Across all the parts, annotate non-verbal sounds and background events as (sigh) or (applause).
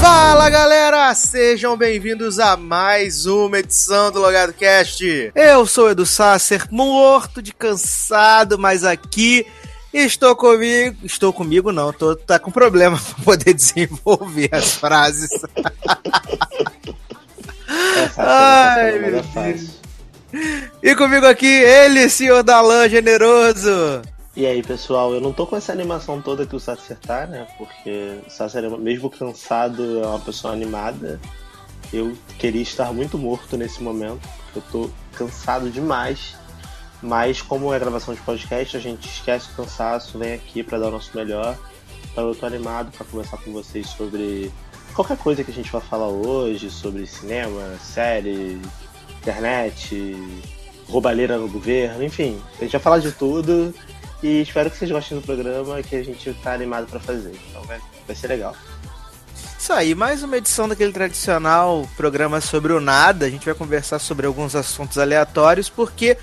Fala galera, sejam bem-vindos a mais uma edição do Logado Cast. Eu sou o Edu Sasser, morto de cansado, mas aqui estou comigo. Estou comigo, não, tô tá com problema (laughs) para poder desenvolver as (laughs) frases. Ai, meu Deus. E comigo aqui, ele, senhor Dalan generoso. E aí, pessoal, eu não tô com essa animação toda que o Sasser tá, né? Porque o Sasser, mesmo cansado, é uma pessoa animada. Eu queria estar muito morto nesse momento, porque eu tô cansado demais. Mas, como é gravação de podcast, a gente esquece o cansaço, vem aqui para dar o nosso melhor. Então, eu tô animado para conversar com vocês sobre qualquer coisa que a gente vai falar hoje, sobre cinema, série, internet, roubalheira no governo, enfim. A gente vai falar de tudo. E espero que vocês gostem do programa que a gente tá animado para fazer. Então vai, vai ser legal. Isso aí, mais uma edição daquele tradicional programa sobre o nada. A gente vai conversar sobre alguns assuntos aleatórios, porque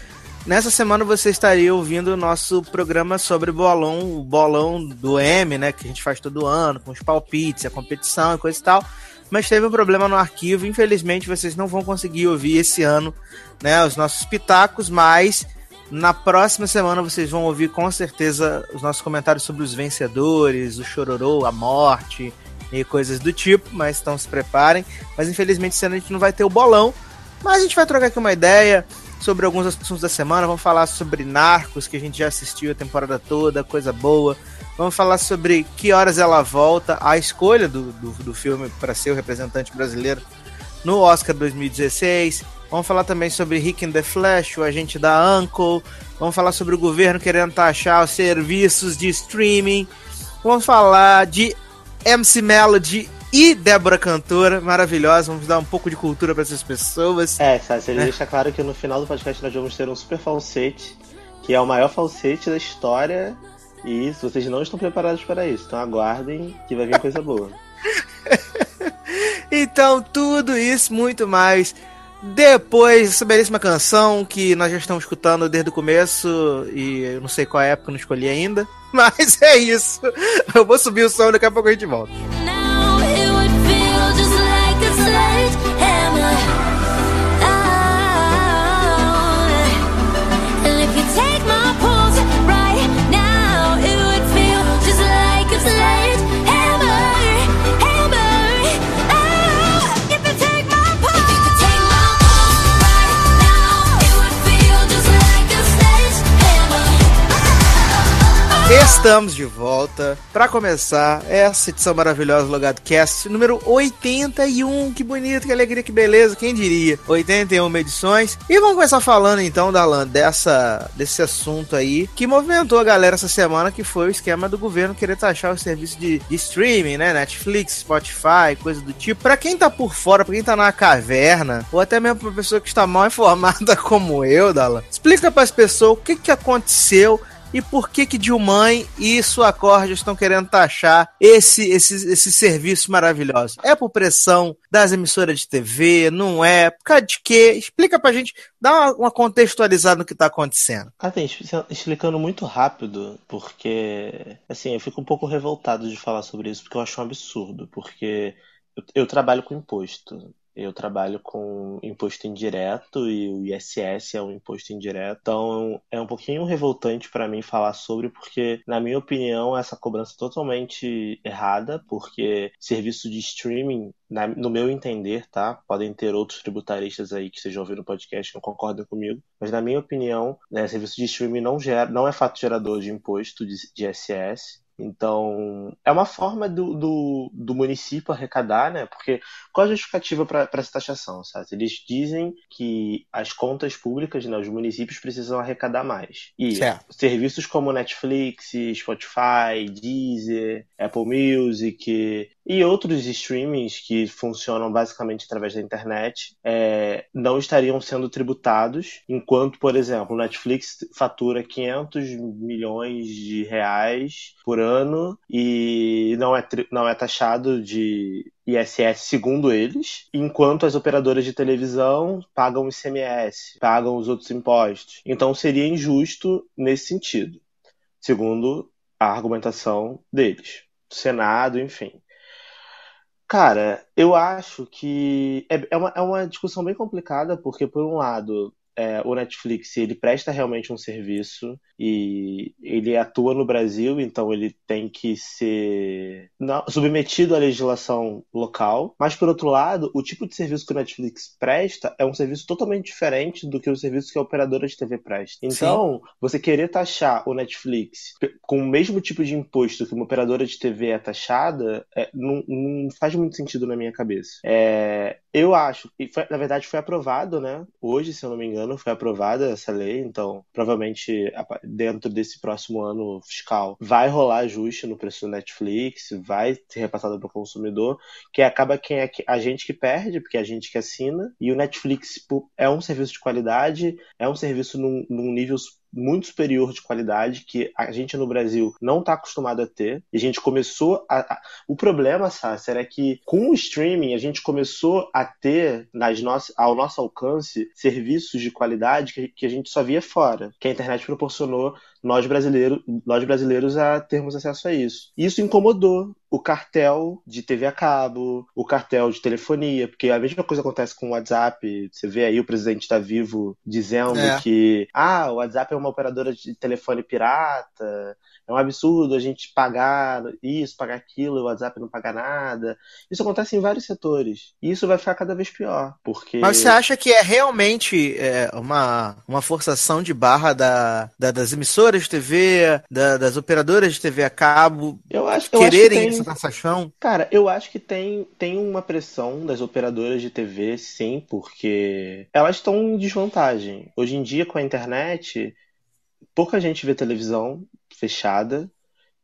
nessa semana você estaria ouvindo o nosso programa sobre bolão, o bolão do M, né? Que a gente faz todo ano, com os palpites, a competição e coisa e tal. Mas teve um problema no arquivo, infelizmente vocês não vão conseguir ouvir esse ano, né? Os nossos pitacos, mas na próxima semana vocês vão ouvir com certeza os nossos comentários sobre os vencedores, o chororô, a morte e coisas do tipo, mas então se preparem. Mas infelizmente esse ano a gente não vai ter o bolão, mas a gente vai trocar aqui uma ideia sobre alguns assuntos da semana. Vamos falar sobre Narcos, que a gente já assistiu a temporada toda, coisa boa. Vamos falar sobre que horas ela volta, a escolha do, do, do filme para ser o representante brasileiro no Oscar 2016. Vamos falar também sobre Rick in the Flash, o agente da Uncle. Vamos falar sobre o governo querendo taxar os serviços de streaming. Vamos falar de MC Melody e Débora Cantora, maravilhosa. Vamos dar um pouco de cultura para essas pessoas. É, Sassi, ele deixa claro que no final do podcast nós vamos ter um super falsete, que é o maior falsete da história. E vocês não estão preparados para isso. Então aguardem que vai vir coisa boa. (laughs) Então, tudo isso, muito mais. Depois, essa belíssima canção que nós já estamos escutando desde o começo e eu não sei qual época, não escolhi ainda. (laughs) Mas é isso. Eu vou subir o som, daqui a pouco a gente volta. Estamos de volta para começar essa edição maravilhosa do Logado Cast número 81. Que bonito, que alegria, que beleza, quem diria? 81 edições. E vamos começar falando então, Dalan, dessa, desse assunto aí que movimentou a galera essa semana, que foi o esquema do governo querer taxar os serviços de, de streaming, né? Netflix, Spotify, coisa do tipo. Para quem tá por fora, para quem tá na caverna, ou até mesmo pra pessoa que está mal (laughs) informada como eu, Dalan, explica para as pessoas o que, que aconteceu e por que que Dilma e sua corda estão querendo taxar esse, esse, esse serviço maravilhoso? É por pressão das emissoras de TV? Não é? Por causa de quê? Explica pra gente, dá uma, contextualizada no que tá acontecendo. Assim, expli- explicando muito rápido, porque assim, eu fico um pouco revoltado de falar sobre isso, porque eu acho um absurdo, porque eu, eu trabalho com imposto. Eu trabalho com imposto indireto e o ISS é um imposto indireto. Então é um pouquinho revoltante para mim falar sobre, porque, na minha opinião, essa cobrança é totalmente errada, porque serviço de streaming, no meu entender, tá? Podem ter outros tributaristas aí que estejam ouvindo o podcast que não concordam comigo, mas na minha opinião, né, serviço de streaming não, gera, não é fato gerador de imposto de, de ISS. Então, é uma forma do, do, do município arrecadar, né? Porque qual a justificativa para essa taxação, sabe? Eles dizem que as contas públicas, né, os municípios precisam arrecadar mais. E Certo. serviços como Netflix, Spotify, Deezer, Apple Music e outros streamings que funcionam basicamente através da internet é, não estariam sendo tributados, enquanto, por exemplo, o Netflix fatura 500 milhões de reais por ano e não é, não é taxado de ISS segundo eles, enquanto as operadoras de televisão pagam ICMS, pagam os outros impostos. Então seria injusto nesse sentido, segundo a argumentação deles, do Senado, enfim. Cara, eu acho que é, é, uma, é uma discussão bem complicada, porque, por um lado, é, o Netflix ele presta realmente um serviço e ele atua no Brasil, então ele tem que ser não, submetido à legislação local. Mas por outro lado, o tipo de serviço que o Netflix presta é um serviço totalmente diferente do que o serviço que a operadora de TV presta. Então, Sim. você querer taxar o Netflix com o mesmo tipo de imposto que uma operadora de TV é taxada, é, não, não, faz muito sentido na minha cabeça. É, eu acho, e foi, na verdade foi aprovado, né? Hoje, se eu não me engano ano foi aprovada essa lei, então provavelmente dentro desse próximo ano fiscal vai rolar ajuste no preço do Netflix, vai ser repassado para o consumidor, que acaba quem é a gente que perde, porque é a gente que assina, e o Netflix é um serviço de qualidade, é um serviço num, num nível muito superior de qualidade que a gente no Brasil não está acostumado a ter. E a gente começou a. O problema, Sassi, era que com o streaming a gente começou a ter nas nossas, ao nosso alcance serviços de qualidade que a gente só via fora, que a internet proporcionou nós brasileiros, nós brasileiros a termos acesso a isso. Isso incomodou o cartel de TV a cabo, o cartel de telefonia, porque a mesma coisa acontece com o WhatsApp. Você vê aí o presidente está vivo dizendo é. que ah, o WhatsApp é uma operadora de telefone pirata, é um absurdo a gente pagar isso, pagar aquilo, o WhatsApp não pagar nada. Isso acontece em vários setores. E isso vai ficar cada vez pior, porque... Mas você acha que é realmente é, uma, uma forçação de barra da, da das emissoras de TV, da, das operadoras de TV a cabo, eu acho, quererem eu acho que tem... essa taxação? Cara, eu acho que tem, tem uma pressão das operadoras de TV, sim, porque elas estão em desvantagem. Hoje em dia, com a internet, pouca gente vê televisão fechada.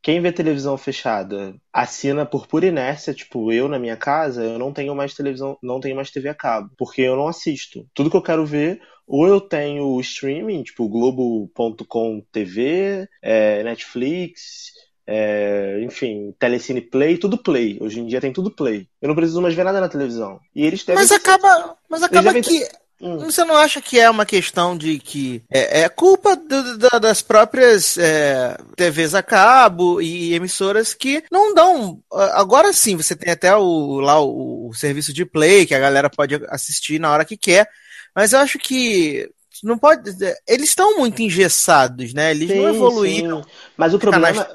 Quem vê televisão fechada assina por pura inércia, tipo, eu na minha casa, eu não tenho mais televisão, não tenho mais TV a cabo, porque eu não assisto. Tudo que eu quero ver, ou eu tenho streaming, tipo, globo.com TV, é, Netflix, é, enfim, Telecine Play, tudo Play. Hoje em dia tem tudo Play. Eu não preciso mais ver nada na televisão. E eles devem... Mas acaba, mas acaba que. Você não acha que é uma questão de que é, é culpa do, do, das próprias é, TVs a cabo e emissoras que não dão. Agora sim, você tem até o, lá o, o serviço de play que a galera pode assistir na hora que quer. Mas eu acho que não pode. Eles estão muito engessados, né? Eles sim, não evoluíram. Sim. Mas o problema.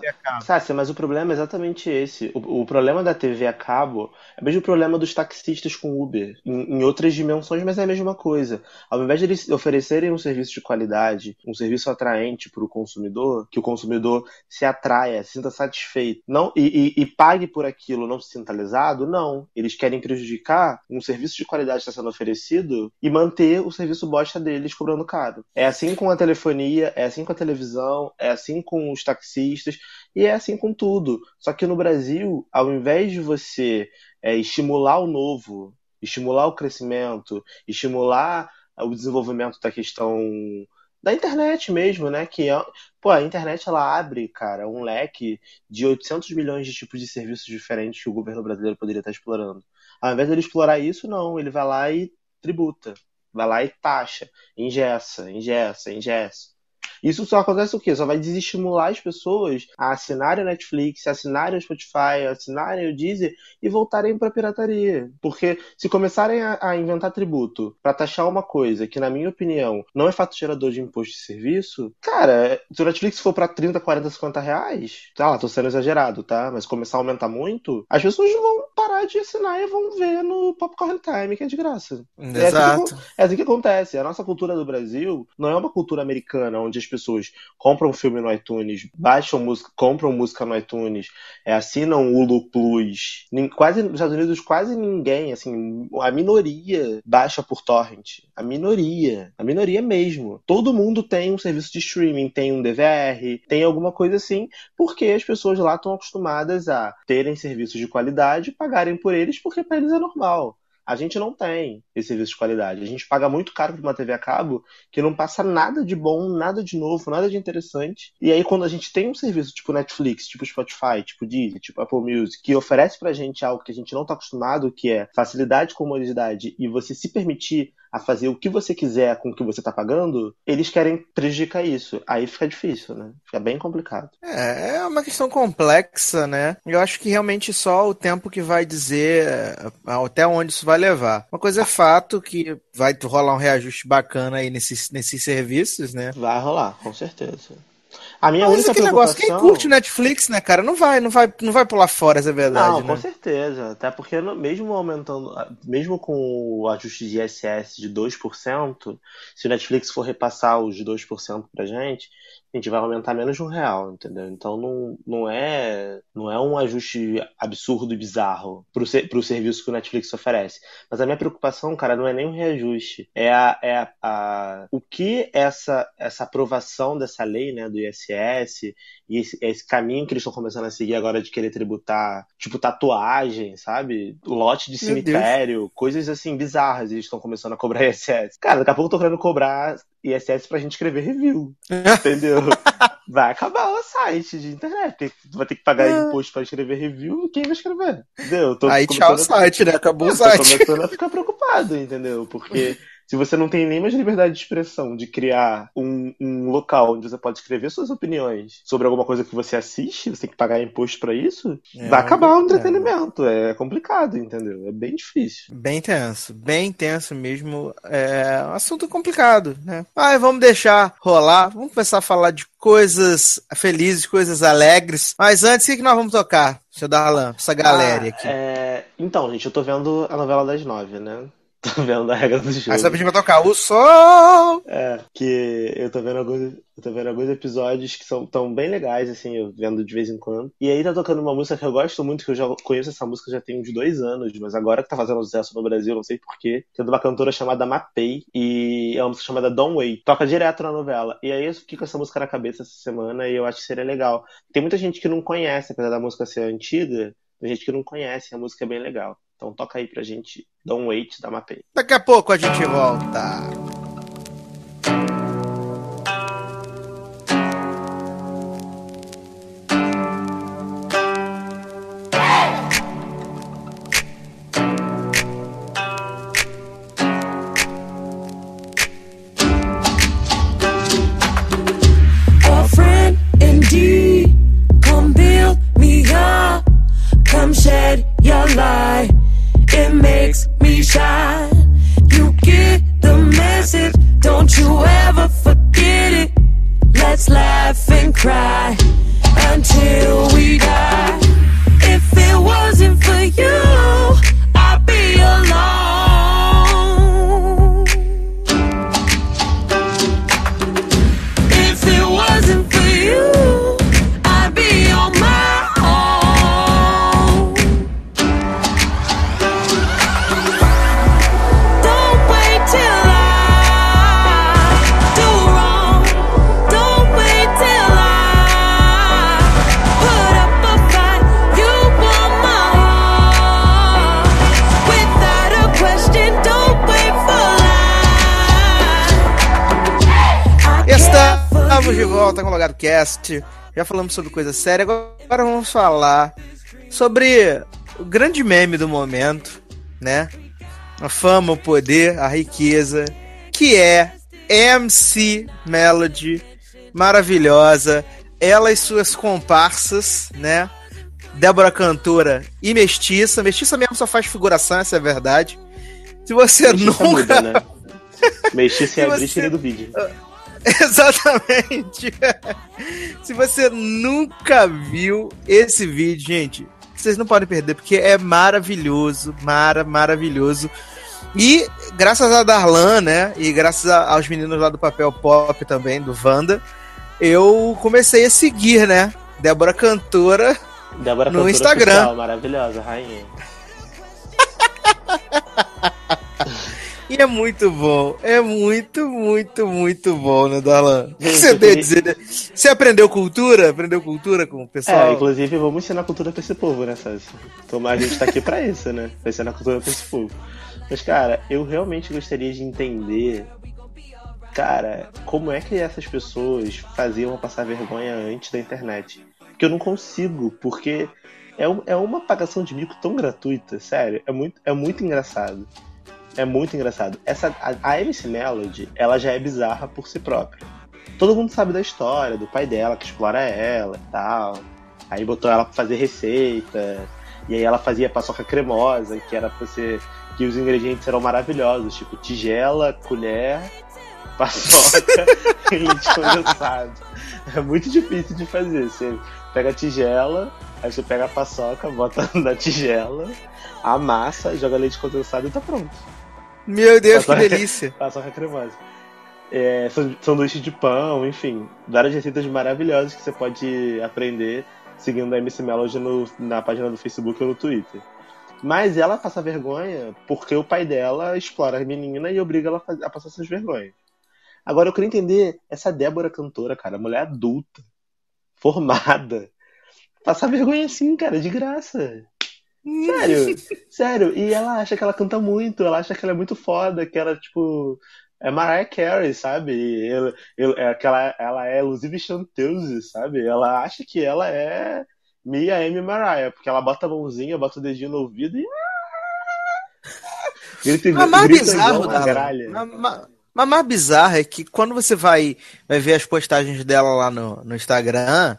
Sácia, mas o problema é exatamente esse. O, o, problema da TV a cabo é o mesmo problema dos taxistas com Uber, em, em, outras dimensões, mas é a mesma coisa. Ao invés de eles oferecerem um serviço de qualidade, um serviço atraente para o consumidor, que o consumidor se atraia, se sinta satisfeito, não e, e, e pague por aquilo, não se sinta lesado, não. Eles querem prejudicar um serviço de qualidade que está sendo oferecido e manter o serviço bosta deles cobrando caro. É assim com a telefonia, é assim com a televisão, é assim com os taxistas e é assim com tudo. Só que no Brasil, ao invés de você é, estimular o novo, estimular o crescimento, estimular o desenvolvimento da questão da internet mesmo, né? Que é, pô, a internet ela abre, cara, um leque de 800 milhões de tipos de serviços diferentes que o governo brasileiro poderia estar explorando. Ao invés de ele explorar isso, não, ele vai lá e tributa, vai lá e taxa, ingessa, ingessa, ingessa. Isso só acontece o quê? Só vai desestimular as pessoas a assinarem a Netflix, assinarem o Spotify, assinarem o Deezer e voltarem para a pirataria. Porque se começarem a, a inventar tributo para taxar uma coisa que, na minha opinião, não é fato gerador de imposto de serviço, cara, se o Netflix for para 30, 40, 50 reais, tá lá, tô sendo exagerado, tá? Mas começar a aumentar muito, as pessoas vão parar de assinar e vão ver no Popcorn Time, que é de graça. Exato. É assim, que, é assim que acontece. A nossa cultura do Brasil não é uma cultura americana, onde as pessoas compram filme no iTunes, baixam música, compram música no iTunes, é, assinam o Hulu Plus. Quase nos Estados Unidos, quase ninguém, assim, a minoria baixa por torrent. A minoria. A minoria mesmo. Todo mundo tem um serviço de streaming, tem um DVR, tem alguma coisa assim, porque as pessoas lá estão acostumadas a terem serviços de qualidade, pagarem por eles, porque para eles é normal. A gente não tem esse serviço de qualidade. A gente paga muito caro por uma TV a cabo que não passa nada de bom, nada de novo, nada de interessante. E aí, quando a gente tem um serviço tipo Netflix, tipo Spotify, tipo Disney, tipo Apple Music, que oferece pra gente algo que a gente não tá acostumado, que é facilidade, comodidade e você se permitir a fazer o que você quiser com o que você tá pagando, eles querem prejudicar isso. Aí fica difícil, né? Fica bem complicado. É, é uma questão complexa, né? Eu acho que realmente só o tempo que vai dizer é, até onde isso vai levar. Uma coisa é fato que vai rolar um reajuste bacana aí nesses, nesses serviços, né? Vai rolar, com certeza. A minha Mas única aquele negócio, quem preocupação... curte Netflix, né, cara, não vai, não vai, não vai pular fora, essa é verdade, Não, né? com certeza. Até porque mesmo aumentando, mesmo com o ajuste de ISS de 2%, se o Netflix for repassar os 2% pra gente, a gente vai aumentar menos de um real, entendeu? Então não, não é não é um ajuste absurdo e bizarro pro, ser, pro serviço que o Netflix oferece. Mas a minha preocupação, cara, não é nem o reajuste. É, a, é a, a- o que essa, essa aprovação dessa lei, né, do ISS e esse, esse caminho que eles estão começando a seguir agora de querer tributar, tipo tatuagem, sabe? Lote de cemitério, coisas assim bizarras, eles estão começando a cobrar (laughs) ISS. Cara, daqui a pouco eu tô querendo cobrar ISS pra gente escrever review, (laughs) entendeu? Vai acabar o site de internet, vai ter que pagar É. imposto pra escrever review, quem vai escrever? Entendeu? Aí tchau o site, né? Acabou o (laughs) eu tô site. começando a ficar preocupado, entendeu? Porque se você não tem nem mais liberdade de expressão de criar um, um local onde você pode escrever suas opiniões sobre alguma coisa que você assiste, você tem que pagar imposto pra isso, É, vai acabar o é. entretenimento. É complicado, entendeu? É bem difícil. Bem tenso, bem tenso mesmo. É um assunto complicado, né? Mas vamos deixar rolar. Vamos começar a falar de coisas felizes, coisas alegres. Mas antes, o que que nós vamos tocar, seu Darlan? Essa galera Ah, aqui. é, Então, gente, eu tô vendo a novela das nove, né? Tô vendo a regra do jogo. Aí você pediu pra tocar o sol. É, que eu tô vendo alguns, eu tô vendo alguns episódios que são tão bem legais, assim, eu vendo de vez em quando. E aí tá tocando uma música que eu gosto muito, que eu já conheço essa música já tem uns dois anos, mas agora que tá fazendo sucesso no Brasil, não sei porquê, que é de uma cantora chamada Mapei, e é uma música chamada Don't Wait. Toca direto na novela. E aí eu fiquei com essa música na cabeça essa semana e eu acho que seria legal. Tem muita gente que não conhece, apesar da música ser antiga, tem gente que não conhece, a música é bem legal. Então toca aí pra gente Don't Wait da Mapei. Daqui a pouco a gente volta. Volta com o Logado Cast. Já falamos sobre coisa séria, agora vamos falar sobre o grande meme do momento, né? A fama, o poder, a riqueza, que é MC Melody, maravilhosa. Ela e suas comparsas, né? Débora Cantora e Mestiça. Mestiça mesmo só faz figuração, essa é a verdade. Se você Mexiça nunca muda, né? (laughs) Mexiça é a você- do vídeo. (laughs) Exatamente. (laughs) Se você nunca viu esse vídeo, gente, vocês não podem perder, porque é maravilhoso, mara, maravilhoso. E graças a Darlan, né? E graças a- aos meninos lá do Papel Pop também, do Wanda, eu comecei a seguir, né? Débora Cantora. Débora No Cantora Instagram. oficial, maravilhosa, rainha. (laughs) E é muito bom. É muito, muito, muito bom, né, Darlan? O que você tem a dizer? Você aprendeu cultura? Aprendeu cultura com o É, pessoal? inclusive vamos ensinar cultura pra esse povo, né, Sassi? Tomar a gente tá aqui pra (laughs) isso, né? Pra ensinar cultura pra esse povo. Mas, cara, eu realmente gostaria de entender, cara, como é que essas pessoas faziam passar vergonha antes da internet. Porque eu não consigo, porque é, um- é uma pagação de mico tão gratuita, sério, é muito, é muito engraçado. É muito engraçado. Essa, a, a MC Melody, ela já é bizarra por si própria. Todo mundo sabe da história, do pai dela que explora ela e tal. Aí botou ela pra fazer receita. E aí ela fazia paçoca cremosa, que era pra você. que os ingredientes eram maravilhosos, tipo tigela, colher, paçoca (laughs) e leite condensado. É muito difícil de fazer. Você pega a tigela, aí você pega a paçoca, bota (laughs) na tigela, amassa, joga leite condensado e tá pronto. Meu Deus, que (laughs) delícia. Paçoca cremosa. É, san- sanduíche de pão, enfim. Várias receitas maravilhosas que você pode aprender seguindo a MC Melody no- na página do Facebook ou no Twitter. Mas ela passa vergonha porque o pai dela explora a menina e obriga ela a passar essas vergonhas. Agora eu queria entender essa Débora cantora, cara, mulher adulta, formada, passar vergonha assim, cara, de graça. Sério, (laughs) sério. E ela acha que ela canta muito, ela acha que ela é muito foda, que ela, tipo, é Mariah Carey, sabe? Ela, ela, é aquela, ela é Luzive Chanteuse, sabe? Ela acha que ela é Mia M. Mariah, porque ela bota a mãozinha, bota o dedinho no ouvido e. Grita, Mas mais grita bizarro, igual gralha. Mas, mas- mas mais bizarro é que quando você vai, vai ver as postagens dela lá no, no Instagram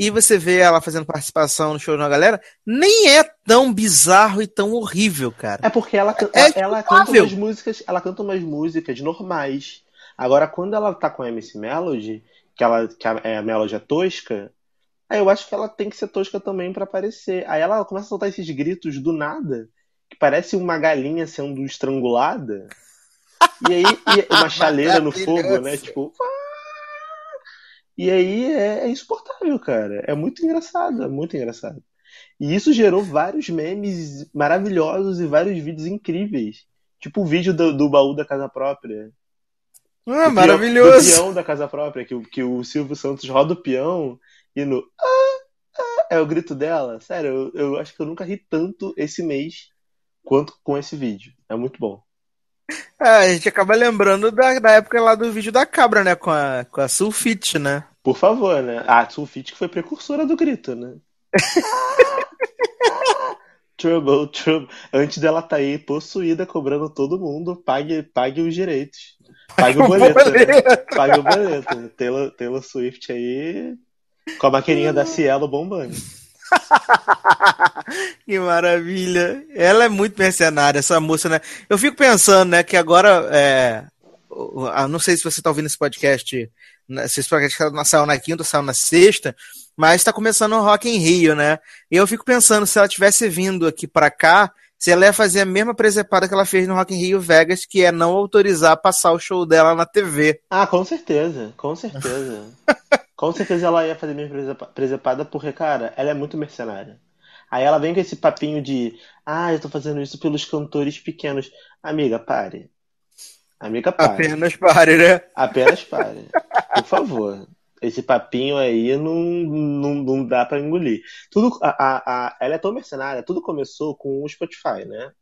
e você vê ela fazendo participação no show da galera, nem é tão bizarro e tão horrível, cara. É porque ela, É ela canta culpável. umas músicas, ela canta umas músicas normais. Agora, quando ela tá com a MC Melody, que, ela, que a, é, a Melody é tosca, aí eu acho que ela tem que ser tosca também pra aparecer. Aí ela começa a soltar esses gritos do nada, que parece uma galinha sendo estrangulada. E aí, e uma chaleira no fogo, né? Tipo. E aí é, é insuportável, cara. É muito engraçado, é muito engraçado. E isso gerou vários memes maravilhosos e vários vídeos incríveis. Tipo o vídeo do, do baú da casa própria. Ah, Do peão- Do maravilhoso. peão da casa própria, que, o- que o Silvio Santos roda o peão e no. "Ah, ah", é o grito dela. Sério, eu, eu acho que eu nunca ri tanto esse mês quanto com esse vídeo. É muito bom. Ah, a gente acaba lembrando da, da época lá do vídeo da cabra, né? Com a, com a Sulfite, né? Por favor, né? A Sulfite que foi precursora do grito, né? (laughs) trouble, trouble. Antes dela tá aí possuída, cobrando todo mundo, pague, pague os direitos. Pague o boleto, né? Pague o boleto. Taylor, Taylor Swift aí com a maquininha da Cielo bombando. (laughs) Que maravilha. Ela é muito mercenária, essa moça, né? Eu fico pensando, né, que agora. É... Não sei se você tá ouvindo esse podcast. Né, Se esse podcast não saiu na quinta saiu na sexta, mas tá começando o Rock em Rio, né? E eu fico pensando, se ela tivesse vindo aqui pra cá, se ela ia fazer a mesma presepada que ela fez no Rock in Rio Vegas, que é não autorizar passar o show dela na TV. Ah, com certeza, com certeza. (laughs) com certeza ela ia fazer minha presepa- presepada porque, cara, ela é muito mercenária. Aí ela vem com esse papinho de, ah, eu tô fazendo isso pelos cantores pequenos. Amiga, pare. Amiga, pare. Apenas pare, né? Apenas pare. Por favor. Esse papinho aí não, não, não dá pra engolir. Tudo, a, a, a- ela é tão mercenária, tudo começou com o Spotify, né?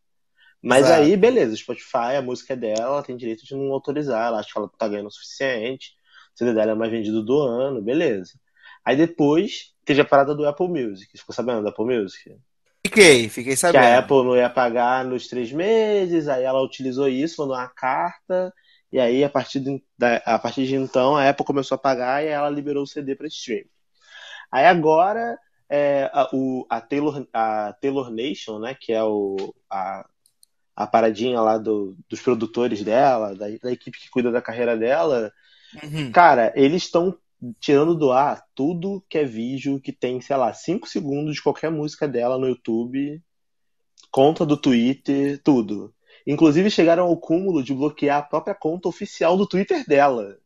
Mas Exato. aí, beleza, o Spotify, a música é dela, ela tem direito de não autorizar, ela acha que ela tá ganhando o suficiente, o CD dela é mais vendido do ano, beleza. Aí depois teve a parada do Apple Music, ficou sabendo do Apple Music? Fiquei, fiquei Que sabendo. a Apple não ia pagar nos três meses, aí ela utilizou isso, mandou uma carta, e aí a partir de, a partir de então a Apple começou a pagar e ela liberou o CD para stream. Aí agora é, a, o, a, Taylor, a Taylor Nation, né, que é o, a, a paradinha lá do, dos produtores dela, da, da equipe que cuida da carreira dela, Uhum. Cara, eles estão tirando do ar tudo que é vídeo que tem, sei lá, 5 segundos de qualquer música dela no YouTube, conta do Twitter, tudo. Inclusive chegaram ao cúmulo de bloquear a própria conta oficial do Twitter dela.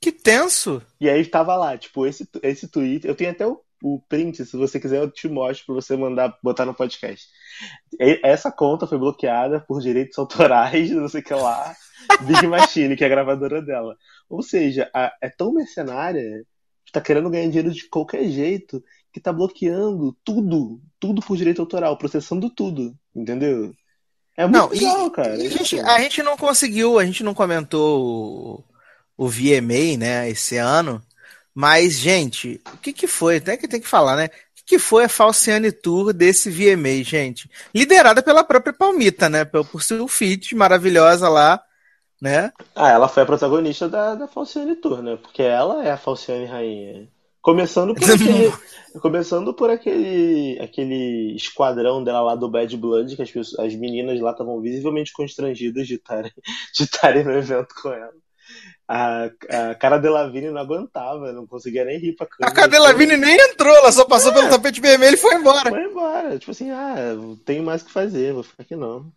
Que tenso. E aí tava lá, tipo, esse, esse tweet. Eu tenho até o, o print, se você quiser, eu te mostro pra você mandar, botar no podcast. E- essa conta foi bloqueada por direitos autorais, (laughs) não sei o que lá, Big Machine, que é a gravadora dela. Ou seja, a- é tão mercenária, tá querendo ganhar dinheiro de qualquer jeito, que tá bloqueando tudo, tudo por direito autoral, processando tudo, entendeu? É muito Não, e- legal, cara. E a, gente, a gente não conseguiu, a gente não comentou o, o VMA, né, esse ano. Mas, gente, o que que foi? Tem que, tem que falar, né? O que, que foi a Falciane Tour desse VMA, gente? Liderada pela própria Palmita, né? Por, por seu feat maravilhosa lá, né? Ah, ela foi a protagonista da, da Falciane Tour, né? Porque ela é a Falciane Rainha. Começando por aquele, começando por aquele, aquele esquadrão dela lá do Bad Blood, que as, pessoas- as meninas lá estavam visivelmente constrangidas de estarem (laughs) de no evento com ela. A, a cara Delavigne não aguentava, não conseguia nem rir pra A câmera. Cadela Lavigne nem entrou, ela só passou pelo tapete vermelho e foi embora. Foi embora. Tipo assim, ah, tenho mais o que fazer, vou ficar aqui não.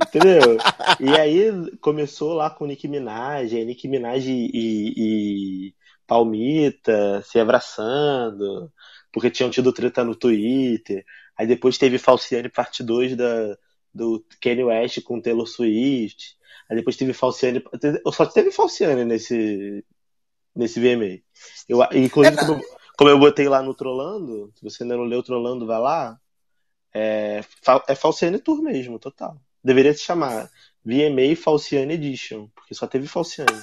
Entendeu? e aí começou lá com Nicki Minaj, aí Nicki Minaj e, e- e Palmita se abraçando, porque tinham tido treta no Twitter. Aí depois teve Falciane parte 2 da, do Kanye West com Taylor Swift. Aí depois teve Falciane. Só teve Falciane nesse, nesse VMA. Eu, inclusive, É, como, eu- como eu botei lá no Trollando, se você ainda não leu Trollando, vai lá. É, é Falciane Tour mesmo, total. Deveria se chamar VMA Falciane Edition, porque só teve Falciane. (laughs)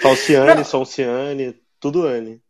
Falciane, Falciane, tudo Anne.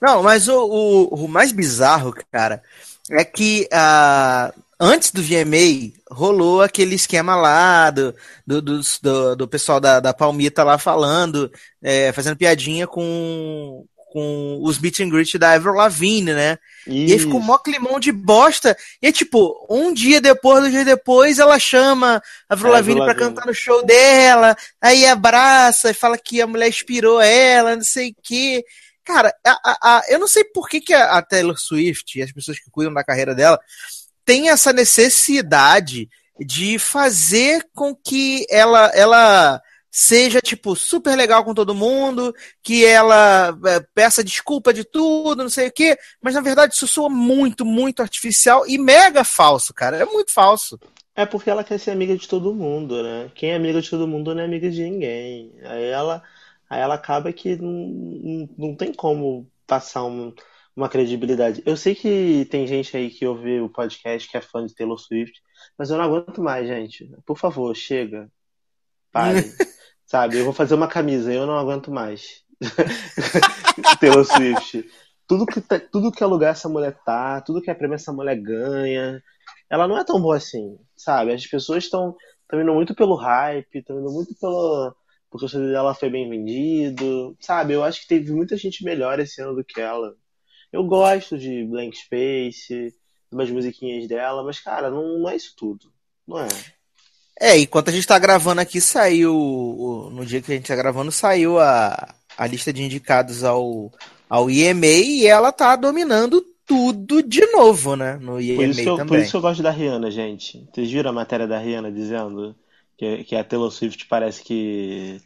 Não, mas o, o, o mais bizarro, cara, é que ah, antes do VMA rolou aquele esquema lá do, do, dos- do, do pessoal da, da Palmita lá falando, é, fazendo piadinha com, com os meet and greet da Avril Lavigne, né? E aí ficou mó climão de bosta. E é tipo, um dia depois, dois dias depois, ela chama a Avril Lavigne pra cantar no show dela, aí abraça e fala que a mulher inspirou ela, não sei o quê. Cara, a- a- a- eu não sei por que, que a, a Taylor Swift e as pessoas que cuidam da carreira dela têm essa necessidade de fazer com que ela, ela seja, tipo, super legal com todo mundo, que ela é, peça desculpa de tudo, não sei o quê, mas na verdade isso soa muito, muito artificial e mega falso, cara. É muito falso. É porque ela quer ser amiga de todo mundo, né? Quem é amiga de todo mundo não é amiga de ninguém. Aí ela, aí ela acaba que não, não, não tem como passar um- uma credibilidade. Eu sei que tem gente aí que ouve o podcast que é fã de Taylor Swift, mas eu não aguento mais, gente. Por favor, chega. Pare. (laughs) Sabe, eu vou fazer uma camisa, eu não aguento mais. (laughs) Taylor Swift. Tudo que, tá- tudo que é lugar essa mulher tá, tudo que é prêmio essa mulher ganha ela não é tão boa assim, sabe? As pessoas estão indo muito pelo hype, estão indo muito pelo. Porque o CD dela foi bem vendido, sabe? Eu acho que teve muita gente melhor esse ano do que ela. Eu gosto de Blank Space, umas musiquinhas dela, mas, cara, não, não é isso tudo. Não é. É, enquanto a gente tá gravando aqui, saiu. No dia que a gente tá gravando, saiu a, a lista de indicados ao, ao IMA e ela tá dominando tudo de novo, né? No Por IMA isso, que eu, por também. isso que eu gosto da Rihanna, gente. Vocês viram a matéria da Rihanna dizendo que, que a Taylor Swift parece que,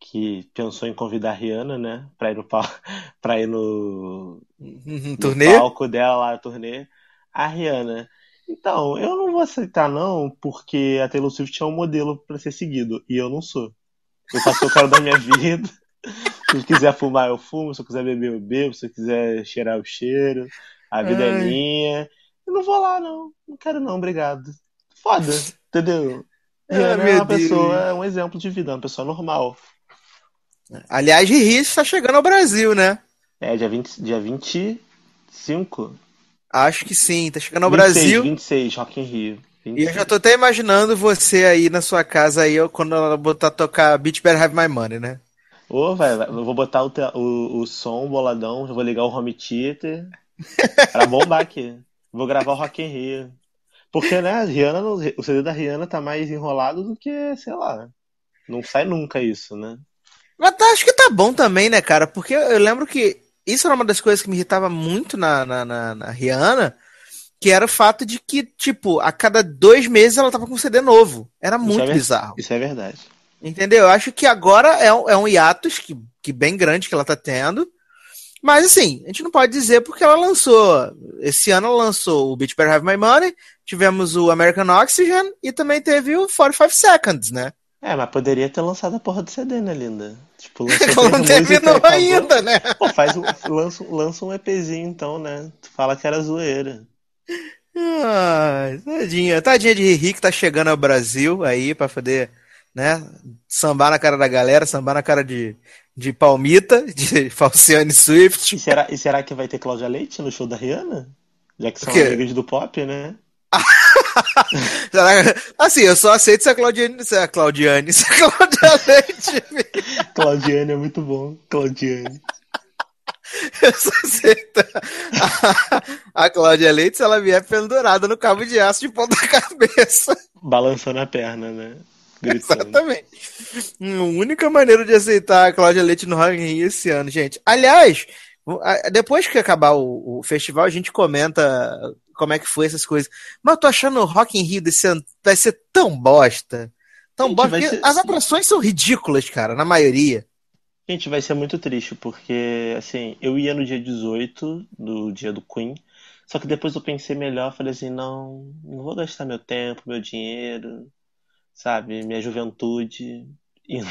que pensou em convidar a Rihanna, né? Pra ir no, pal- (laughs) pra ir no, (laughs) Um no palco dela lá, a turnê, a Rihanna. Então, eu não vou aceitar não, porque a Taylor Swift é um modelo pra ser seguido, e eu não sou. Eu faço o que eu quero da minha (laughs) vida. Se eu quiser fumar, eu fumo. Se eu quiser beber, eu bebo. Se eu quiser cheirar, eu cheiro. A vida é Ai. minha. Eu não vou lá, não. Não quero não, obrigado. Foda, entendeu? (laughs) Ah, Rihanna é meu uma Deus. pessoa, é um exemplo de vida, uma pessoa normal. Aliás, Riri está chegando ao Brasil, né? É, dia, 20, dia 25? Acho que sim, tá chegando ao 26, Brasil. 26, Rock in Rio. E eu 26. já tô até imaginando você aí na sua casa aí, eu- quando ela botar tocar Beach Better Have My Money, né? Ô, vai, vai, eu vou botar o, o, o som boladão, já vou ligar o home theater (laughs) pra bombar aqui. Vou gravar o Rock in Rio. Porque, né, Rihanna, o CD da Rihanna tá mais enrolado do que, sei lá. Não sai nunca isso, né? Mas tá- acho que tá bom também, né, cara? Porque eu, eu lembro que isso era uma das coisas que me irritava muito na, na, na- na Rihanna, que era o fato de que, tipo, a cada dois meses ela tava com um CD novo. Era Isso muito é ver- bizarro. Isso é verdade. Entendeu? Eu acho que agora é um, é um hiatus que, que bem grande que ela tá tendo. Mas assim, a gente não pode dizer porque ela lançou. Esse ano ela lançou o Beach Better Have My Money, tivemos o American Oxygen e também teve o 45 Seconds, né? É, mas poderia ter lançado a porra do CD, né, linda? Tipo, (laughs) lançou não terminou ainda, né? Pô, faz um, lança, lança um EPzinho então, né? Tu fala que era zoeira. Ai, tadinha. Tadinha de Riri que tá chegando ao Brasil aí pra poder, né, sambar na cara da galera, sambar na cara de, de Palmita, (laughs) de Falciane Swift. E será, e será que vai ter Cláudia Leite no show da Rihanna? Já que são amigas do pop, né? (laughs) (laughs) Assim, eu só aceito se a Claudiane, se a Claudiane, se a Cláudia Leite (laughs) Claudiane é muito bom. Claudiane. Eu só aceito a, a Cláudia Leite se ela vier pendurada no cabo de aço de ponta cabeça. Balançando a perna, né? Gritando. Exatamente. A única maneira de aceitar a Cláudia Leite no Rock in Rio esse ano, gente. Aliás, depois que acabar o, o festival, a gente comenta como é que foi essas coisas. Mas eu tô achando o Rock in Rio desse ano vai ser tão bosta. Tão Gente, bosta. ser- As atrações são ridículas, cara, na maioria. Gente, vai ser muito triste, porque, assim, eu ia no dia 18, do dia do Queen, só que depois eu pensei melhor, falei assim, não, não vou gastar meu tempo, meu dinheiro, sabe, minha juventude, (laughs) indo,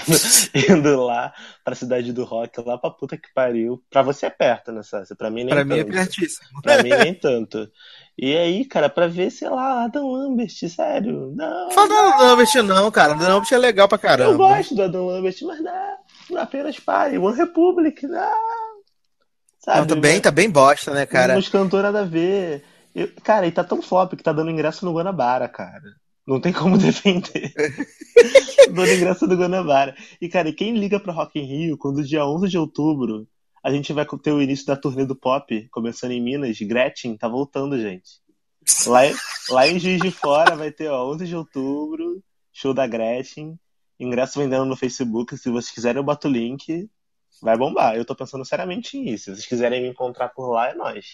indo lá pra cidade do rock, lá pra puta que pariu. Pra você é perto, né, Sácia? Pra mim nem Pra mim é tanto. pertíssimo. Pra mim nem tanto. (laughs) E aí, cara, pra ver, sei lá, Adam Lambert, sério, não. Fala do Lambert não, cara. Do Lambert é legal pra Eu caramba. gosto do Adam Lambert, mas não, apenas pare. One Republic, não. Sabe? Não, tá bem, tá bem bosta, né, cara? Uns cantor nada a ver. Eu- cara, e tá tão flop que tá dando ingresso no Guanabara, cara. Não tem como (laughs) defender. dando ingresso no Guanabara. E, cara, e quem liga pra Rock in Rio, quando dia 11 de outubro a gente vai ter o início da turnê do pop, começando em Minas, Gretchen tá voltando, gente. Lá, lá em Juiz de Fora vai ter, ó, 11 de outubro, show da Gretchen. Ingresso vendendo no Facebook. Se vocês quiserem, eu boto o link. Vai bombar. Eu tô pensando seriamente nisso. Se vocês quiserem me encontrar por lá, é nóis.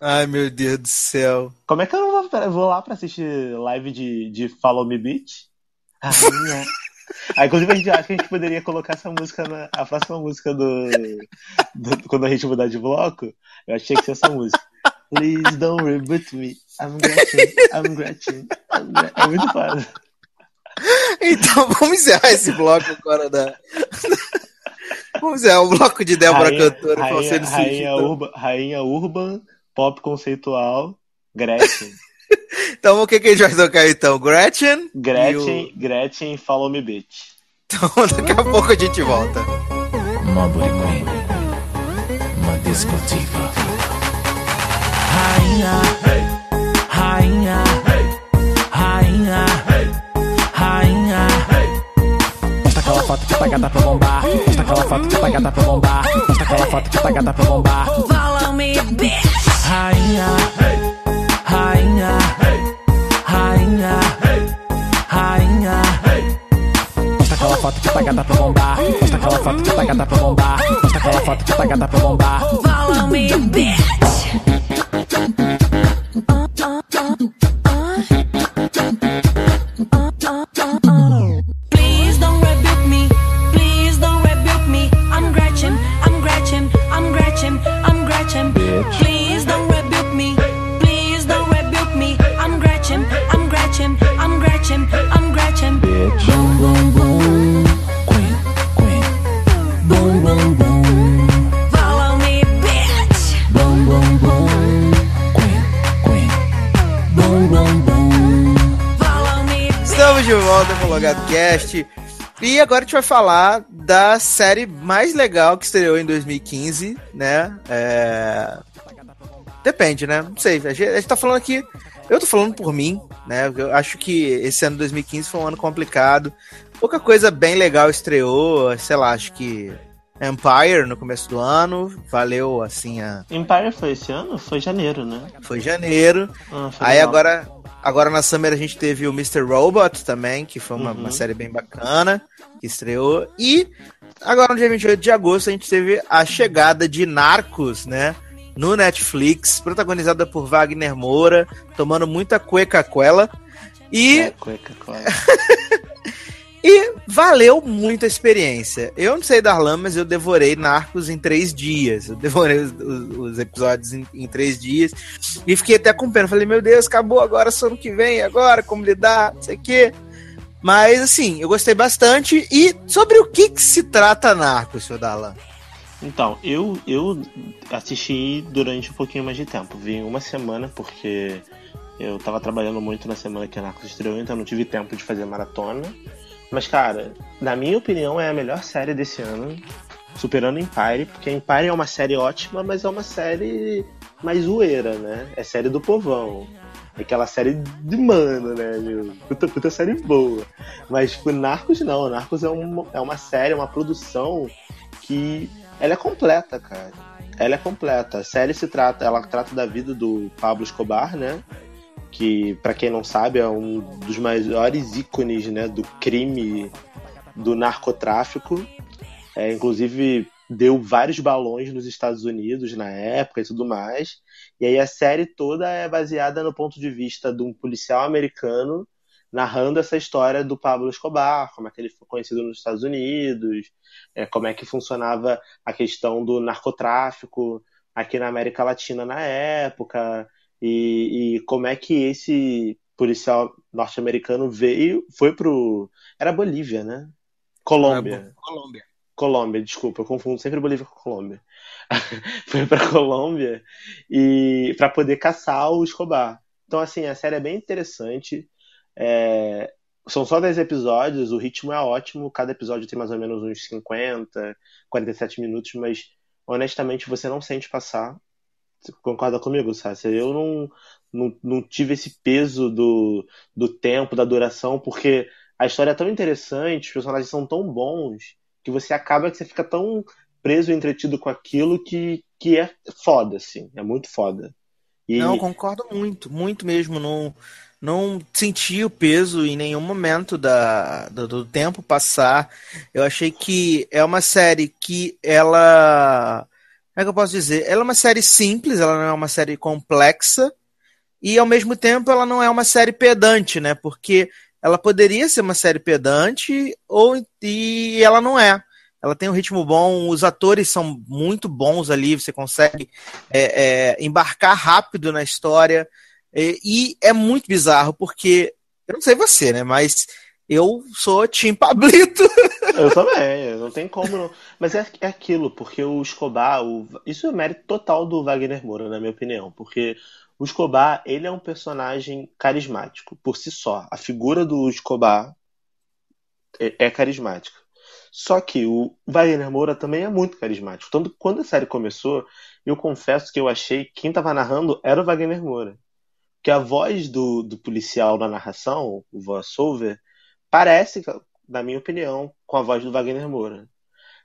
Ai, meu Deus do céu. Como é que eu não vou, vou lá pra assistir live de, de Follow Me Beach? Rainha. Aí, inclusive, a gente acha que a gente poderia colocar essa música na a próxima música do, do- Quando a gente mudar de bloco. Eu achei que ser essa música. Please don't reboot me. I'm Gretchen. I'm Gretchen. I'm Gretchen. É muito foda. Então vamos encerrar esse bloco agora da. Vamos encerrar o bloco de Débora Rainha, Cantora rainha, rainha, então. urban, rainha Urban, pop conceitual, Gretchen. (laughs) Então o que, que a gente vai tocar então? Gretchen? Gretchen, Gretchen, Follow Me Bitch. Então (laughs) daqui a pouco a gente volta. Mulberry Queen, uma discotiva. Rainha, rainha, rainha, rainha. Mostra aquela foto que tá gata pra bombar. Mostra aquela foto que tá gata pra bombar. Mostra aquela foto que tá gata pra bombar. Follow me, bitch. Rainha, rainha, foto que tá gata pra bombar. Mostra aquela foto que tá gata pra bombar. Mostra aquela foto que tá gata pra bombar. Follow me, bitch. De volta com o Logado Cast. E agora a gente vai falar da série mais legal que estreou em 2015, né? É... Depende, né? Não sei. A gente tá falando aqui. Eu tô falando por mim, né? Eu acho que esse ano 2015 foi um ano complicado. Pouca coisa bem legal estreou. Sei lá, acho que Empire no começo do ano. Valeu, assim, a... Empire foi esse ano? Foi janeiro, né? foi janeiro. Ah, foi Aí legal. agora, agora na Summer a gente teve o Mr. Robot também, que foi uma, Uhum. uma série bem bacana, que estreou. E agora no dia 28 de agosto a gente teve a chegada de Narcos, né? No Netflix, protagonizada por Wagner Moura, tomando muita cueca-coela. E É, cueca, claro. (laughs) (laughs) E valeu muito a experiência. Eu não sei Darlan, mas eu devorei Narcos em três dias. Eu devorei os, os- os episódios em, em três dias. E fiquei até com pena. Falei, meu Deus, acabou agora, só ano que vem, agora, como lidar, não sei o quê. Mas, assim, eu gostei bastante. E sobre o que, que se trata Narcos, seu Darlan? Então, eu, eu assisti durante um pouquinho mais de tempo. Vi uma semana, porque eu tava trabalhando muito na semana que a Narcos estreou, então não tive tempo de fazer maratona. Mas, cara, na minha opinião, é a melhor série desse ano, superando Empire, porque Empire é uma série ótima, mas é uma série mais zoeira, né? É série do povão. É aquela série de mano, né? meu? Puta, puta série boa. Mas, tipo, Narcos não. Narcos é uma, é uma série, uma produção que ela é completa, cara. Ela é completa. A série se trata, ela trata da vida do Pablo Escobar, né? Que, pra quem não sabe, é um dos maiores ícones, né, do crime do narcotráfico. É, inclusive deu vários balões nos Estados Unidos na época e tudo mais. E aí a série toda é baseada no ponto de vista de um policial americano narrando essa história do Pablo Escobar, como é que ele foi conhecido nos Estados Unidos, é, como é que funcionava a questão do narcotráfico aqui na América Latina na época, e, e como é que esse policial norte-americano veio, foi pro. Era Bolívia, né? Colômbia. Colômbia. Colômbia, desculpa, eu confundo sempre Bolívia com Colômbia. (laughs) foi pra Colômbia e para poder caçar o Escobar. Então, assim, a série é bem interessante. É, São só 10 episódios, o ritmo é ótimo, cada episódio tem mais ou menos uns 50, 47 minutos, mas honestamente você não sente passar. Concorda comigo, Sácia? Eu não, não, não tive esse peso do, do tempo, da duração, porque a história é tão interessante, os personagens são tão bons, que você acaba que você fica tão preso e entretido com aquilo que, que é foda, assim. É muito foda. E, Não, concordo muito, muito mesmo. Não, não senti o peso em nenhum momento da, do, do tempo passar. Eu achei que é uma série que ela. É que eu posso dizer? Ela é uma série simples, ela não é uma série complexa. E ao mesmo tempo ela não é uma série pedante, né? Porque ela poderia ser uma série pedante ou e ela não é. Ela tem um ritmo bom, os atores são muito bons ali, você consegue é, é, embarcar rápido na história. E é muito bizarro, porque eu não sei você, né? Mas eu sou Tim Pablito. (laughs) Eu também, não tem como não. Mas é, é aquilo, porque o Escobar, o- isso é mérito total do Wagner Moura, na minha opinião. Porque o Escobar, ele é um personagem carismático, por si só. A figura do Escobar é, é carismática. Só que o Wagner Moura também é muito carismático. Tanto quando a série começou, eu confesso que eu achei que quem estava narrando era o Wagner Moura. Que a voz do, do policial na narração, o voice-over, parece, na minha opinião, com a voz do Wagner Moura.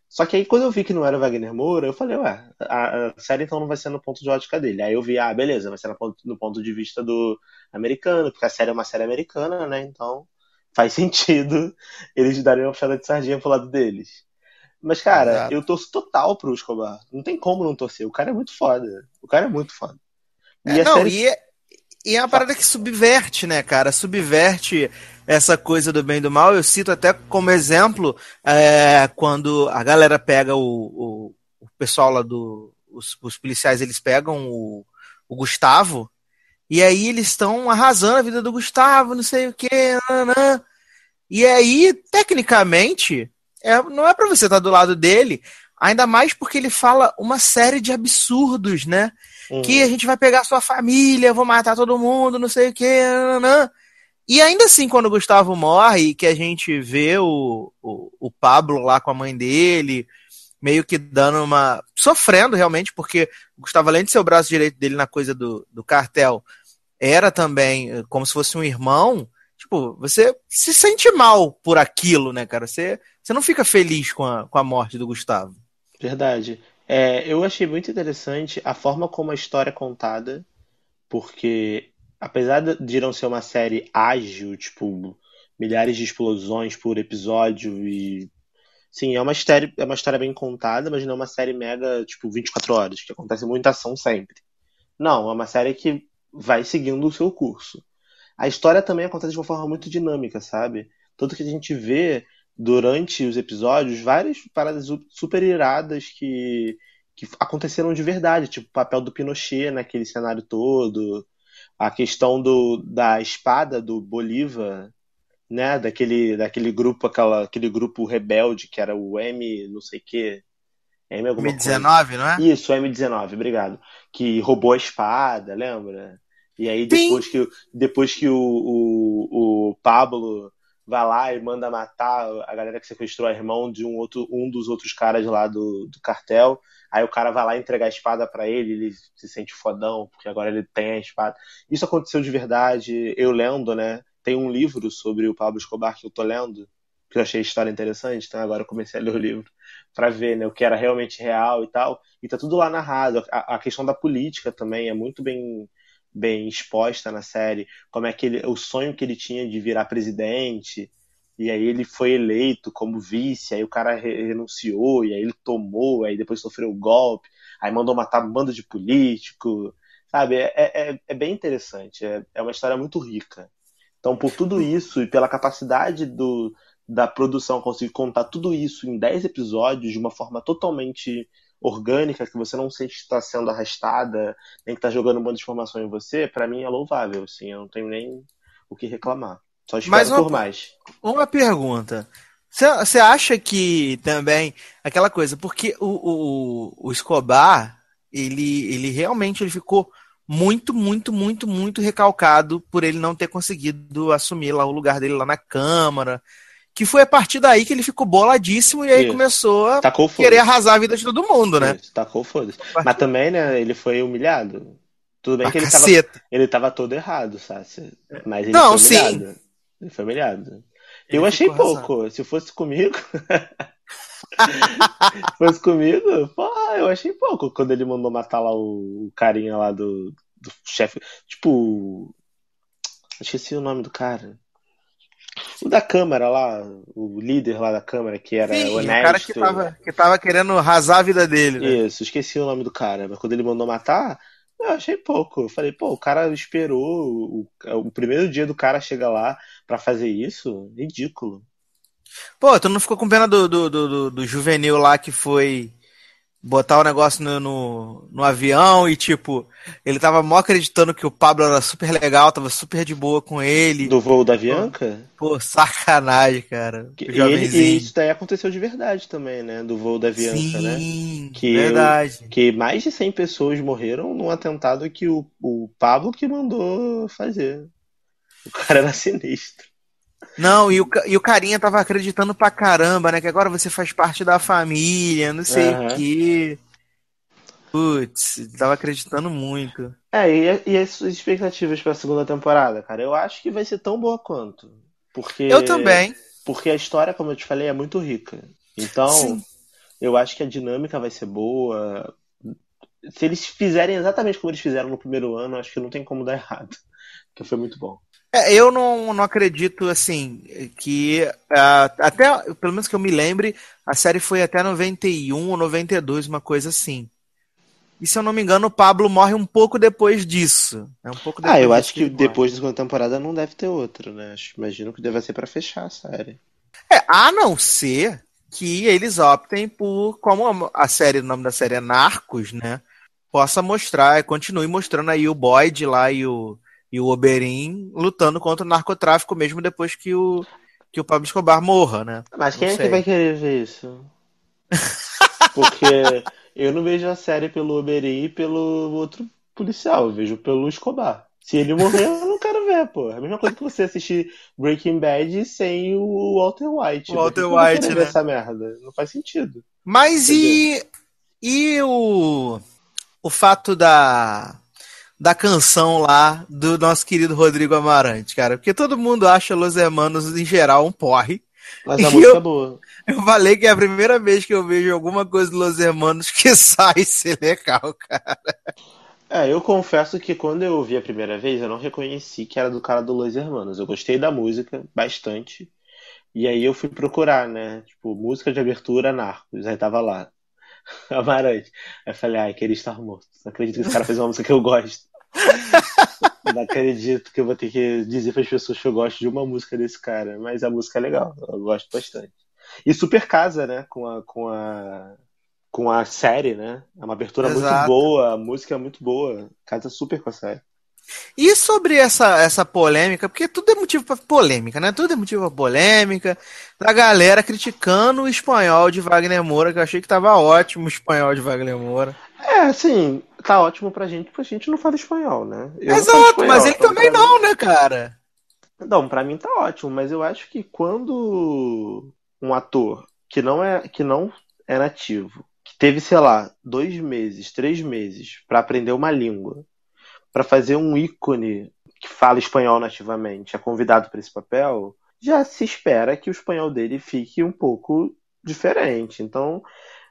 Só que aí quando eu vi que não era o Wagner Moura, eu falei, ué, a, a série então não vai ser no ponto de ótica dele. Aí eu vi, ah, beleza, vai ser no ponto, no ponto de vista do americano, porque a série é uma série americana, né? Então faz (laughs) sentido eles darem uma puxada de sardinha pro lado deles. Mas, cara, Exato. eu torço total pro Escobar. Não tem como não torcer. O cara é muito foda. O cara é muito foda. E É, a não, série e, é, e é uma parada que subverte, né, cara? Subverte essa coisa do bem e do mal. Eu cito até como exemplo é, quando a galera pega o, o, o pessoal lá do. Os, os policiais eles pegam o, o Gustavo. E aí eles estão arrasando a vida do Gustavo, não sei o que. E aí, tecnicamente, é, não é pra você estar do lado dele, ainda mais porque ele fala uma série de absurdos, né? Uhum. que a gente vai pegar sua família, vou matar todo mundo, não sei o que. E ainda assim, quando o Gustavo morre, que a gente vê o, o, o Pablo lá com a mãe dele, meio que dando uma. sofrendo realmente, porque o Gustavo, além de ser o braço direito dele na coisa do, do cartel, era também eh, como se fosse um irmão. Tipo, você se sente mal por aquilo, né, cara? Você, você não fica feliz com a, com a morte do Gustavo. Verdade. É, eu achei muito interessante a forma como a história é contada, porque apesar de- não ser uma série ágil, tipo, milhares de explosões por episódio e sim, é uma série, é uma história bem contada, mas não é uma série mega, tipo, 24 horas, que acontece muita ação sempre. Não, é uma série que vai seguindo o seu curso. A história também acontece de uma forma muito dinâmica, sabe? Tanto que a gente vê durante os episódios várias paradas su- super iradas que, que aconteceram de verdade, tipo o papel do Pinochet naquele cenário todo, a questão do, da espada do Bolívar, né, daquele, daquele grupo, aquela, aquele grupo rebelde que era o M, não sei o quê, M alguma coisa. M19, não é? Isso, o M19, obrigado. Que roubou a espada, lembra? E aí depois que, depois que o, o, o Pablo vai lá e manda matar a galera que sequestrou a irmão de um, outro, um dos outros caras lá do, do cartel, aí o cara vai lá entregar a espada pra ele, ele se sente fodão, porque agora ele tem a espada. Isso aconteceu de verdade, eu lendo, né? Tem um livro sobre o Pablo Escobar que eu tô lendo, que eu achei a história interessante, então agora eu comecei a ler o livro para ver né, o que era realmente real e tal. E tá tudo lá narrado. A, a questão da política também é muito bem, bem exposta na série. Como é que ele, o sonho que ele tinha de virar presidente. E aí ele foi eleito como vice, aí o cara re- renunciou, e aí ele tomou, aí depois sofreu o golpe, aí mandou matar um bando de político, sabe? É, é, é bem interessante, é, é uma história muito rica. Então, por tudo isso e pela capacidade do, da produção conseguir contar tudo isso em 10 episódios de uma forma totalmente orgânica, que você não sente que está sendo arrastada, nem que está jogando um monte de informação em você, pra mim é louvável, assim, eu não tenho nem o que reclamar. Só espero Mas uma- por mais. Uma pergunta. Você acha que também aquela coisa, porque o, o, o Escobar, ele, ele realmente ele ficou muito, muito, muito, muito recalcado por ele não ter conseguido assumir lá o lugar dele lá na Câmara. Que foi a partir daí que ele ficou boladíssimo e aí Isso. começou a querer arrasar a vida de todo mundo, né? Isso, Tacou foda-se. Mas também, né, ele foi humilhado. Tudo bem Pra que ele tava, ele tava todo errado, Sácia. Mas ele Não, foi sim. humilhado. Ele foi humilhado. Ele eu achei pouco. Se fosse comigo. (laughs) Se fosse comigo, porra, eu achei pouco quando ele mandou matar lá o, o carinha lá do, do chefe. Tipo. Esqueci o nome do cara. O da Câmara lá, o líder lá da Câmara, que era Sim, o honesto. cara que tava, que tava querendo arrasar a vida dele, né? Isso, esqueci o nome do cara, mas quando ele mandou matar, eu achei pouco. Eu falei, pô, o cara esperou o, o primeiro dia do cara chegar lá pra fazer isso? Ridículo. Pô, tu não ficou com pena do, do, do, do- do juvenil lá que foi botar o negócio no, no, no avião e, tipo, ele tava mó acreditando que o Pablo era super legal, tava super de boa com ele. Do voo da Avianca? Pô, sacanagem, cara. Que- e, ele- e isso daí aconteceu de verdade também, né? Do voo da Avianca, né? Sim, Que verdade. Que mais de 100 pessoas morreram num atentado que o, o Pablo que mandou fazer. O cara era sinistro. Não, e o, e o carinha tava acreditando pra caramba, né? Que agora você faz parte da família, não sei Aham. o quê. Putz, tava acreditando muito. É, e, e as suas expectativas pra segunda temporada, cara? Eu acho que vai ser tão boa quanto. Porque, Eu também. Porque a história, como eu te falei, é muito rica. Então, Sim. eu acho que a dinâmica vai ser boa. Se eles fizerem exatamente como eles fizeram no primeiro ano, acho que não tem como dar errado. (laughs) Porque foi muito bom. É, eu não, não acredito, assim, que ah, até, pelo menos que eu me lembre, a série foi até 91 ou 92, uma coisa assim. E se eu não me engano, o Pablo morre um pouco depois disso. É um pouco Ah, eu acho que morre. depois da segunda temporada não deve ter outra, né? Imagino que deve ser pra fechar a série. É, a não ser que eles optem por, como a série, o nome da série é Narcos, né? Possa mostrar, continue mostrando aí o Boyd lá e o, e o Oberyn lutando contra o narcotráfico mesmo depois que o, que o Pablo Escobar morra, né? Mas quem é que vai querer ver isso? (laughs) Porque eu não vejo a série pelo Oberyn e pelo outro policial, eu vejo pelo Escobar. Se ele morrer, eu não quero ver, pô. É a mesma coisa que você assistir Breaking Bad sem o Walter White. O Walter White, né? ver essa merda? Não faz sentido. Mas e, e o, o fato da, da canção lá do nosso querido Rodrigo Amarante, cara? Porque todo mundo acha Los Hermanos em geral um porre. Mas a E música eu- é boa. (laughs) Eu falei que é a primeira vez que eu vejo alguma coisa do Los Hermanos que (laughs) sai ser legal, cara. É, eu confesso que quando eu ouvi a primeira vez, eu não reconheci que era do cara do Los Hermanos. Eu gostei da música bastante. E aí eu fui procurar, né? Tipo, música de abertura Narcos. Aí tava lá. (laughs) Amarante. Aí eu falei, ai, queria estar morto. Não acredito que esse cara fez uma música que eu gosto. Não acredito que eu vou ter que dizer para as pessoas que eu gosto de uma música desse cara, mas a música é legal, eu gosto bastante. E super casa, né, com a, com a, com a série, né? É uma abertura muito Exato. boa, a música é muito boa, casa super com a série. E sobre essa, essa polêmica, porque tudo é motivo pra polêmica, né? Tudo é motivo pra polêmica. Da galera criticando o espanhol de Wagner Moura, que eu achei que tava ótimo o espanhol de Wagner Moura. É, assim, tá ótimo pra gente, porque a gente não fala espanhol, né? Eu Exato, espanhol, mas ele então também mim- não, né, cara? Não, pra mim tá ótimo, mas eu acho que quando um ator que não é que não é nativo, que teve, sei lá, dois meses, três meses pra aprender uma língua, pra fazer um ícone que fala espanhol nativamente, é convidado pra esse papel, já se espera que o espanhol dele fique um pouco diferente. Então,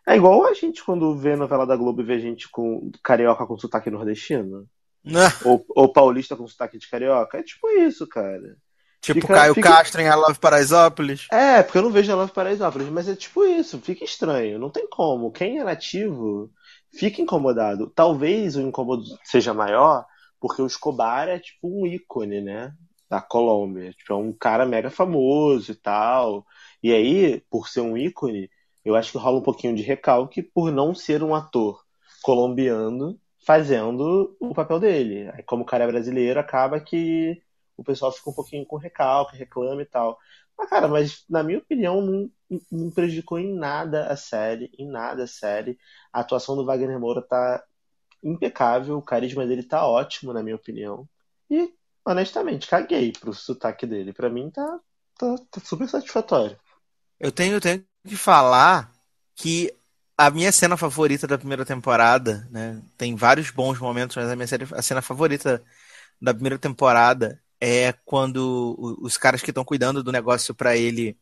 é igual a gente quando vê novela da Globo e vê gente com carioca com sotaque nordestino, Né? ou, ou paulista com sotaque de carioca. É tipo isso, cara. Tipo Fica- Caio fica- Castro em I Love Paraisópolis. É, porque eu não vejo a Love Paraisópolis, mas é tipo isso, fica estranho, não tem como. Quem é nativo fica incomodado. Talvez o incômodo seja maior, porque o Escobar é tipo um ícone, né? Da Colômbia. Tipo, é um cara mega famoso e tal. E aí, por ser um ícone, eu acho que rola um pouquinho de recalque por não ser um ator colombiano fazendo o papel dele. Aí, como o cara é brasileiro, acaba que o pessoal fica um pouquinho com recalque, reclama e tal. Mas, cara, mas na minha opinião, não, não prejudicou em nada a série, em nada a série. A atuação do Wagner Moura tá impecável, o carisma dele tá ótimo, na minha opinião. E, honestamente, caguei pro sotaque dele. Pra mim tá, tá, tá super satisfatório. Eu tenho, eu tenho que falar que a minha cena favorita da primeira temporada, né? Tem vários bons momentos, mas a minha série, a cena favorita da primeira temporada é quando os caras que estão cuidando do negócio pra ele,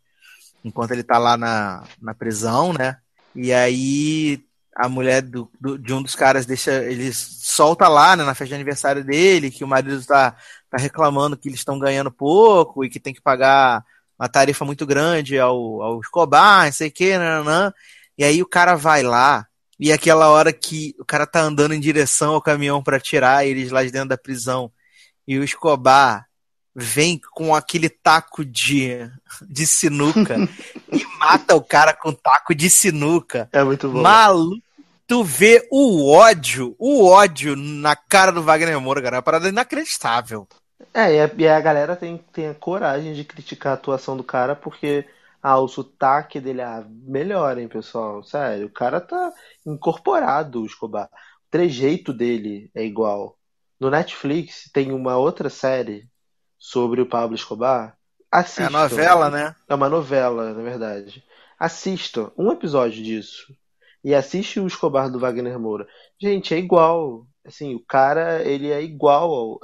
enquanto ele tá lá na, na prisão, né? E aí a mulher do, do- de um dos caras deixa, ele solta lá, né, na festa de aniversário dele, que o marido tá, tá reclamando que eles estão ganhando pouco e que tem que pagar uma tarifa muito grande ao, ao Escobar, não sei o que, nananã. E aí o cara vai lá, e é aquela hora que o cara tá andando em direção ao caminhão pra tirar eles lá de dentro da prisão, e o Escobar vem com aquele taco de, de sinuca (laughs) e mata o cara com taco de sinuca. É muito bom. Maluco, tu vê o ódio, o ódio na cara do Wagner Moura, cara. É uma parada inacreditável. É, e a, e a galera tem, tem a coragem de criticar a atuação do cara porque, ah, o sotaque dele, ah, melhorem, pessoal. Sério, o cara tá incorporado, o Escobar. O trejeito dele é igual. No Netflix tem uma outra série sobre o Pablo Escobar. É Assistam. a novela, né? É uma novela, na verdade. Assista um episódio disso. E assiste o Escobar do Wagner Moura. Gente, é igual. Assim, o cara, ele é igual ao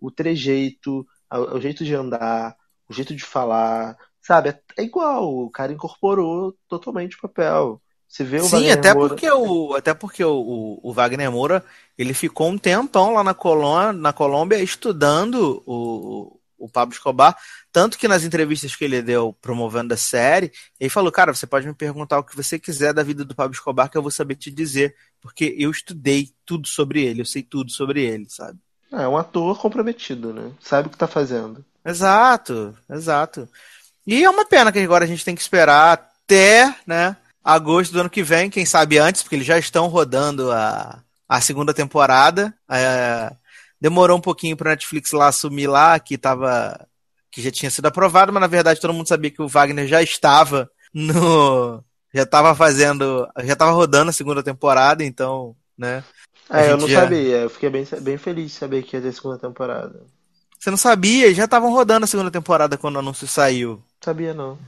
o trejeito, ao jeito de andar, o jeito de falar, sabe? É, igual. O cara incorporou totalmente o papel. Você vê o Sim, Wagner até Moura. porque, o, até porque o, o, o Wagner Moura ele ficou um tempão lá na, Colômbia, na Colômbia estudando o, o Pablo Escobar. Tanto que nas entrevistas que ele deu promovendo a série, ele falou: Cara, você pode me perguntar o que você quiser da vida do Pablo Escobar, que eu vou saber te dizer, porque eu estudei tudo sobre ele, eu sei tudo sobre ele, sabe? É um ator comprometido, né? Sabe o que tá fazendo. Exato, exato. E é uma pena que agora a gente tem que esperar até, né, agosto do ano que vem, quem sabe antes, porque eles já estão rodando a, a segunda temporada. É, demorou um pouquinho para Netflix lá assumir lá que tava que já tinha sido aprovado, mas na verdade todo mundo sabia que o Wagner já estava no já estava fazendo, já estava rodando a segunda temporada, então, né? É, eu não já- sabia. Eu fiquei bem, bem feliz de saber que ia ter segunda temporada. Você não sabia, já estavam rodando a segunda temporada quando o anúncio saiu. Sabia não.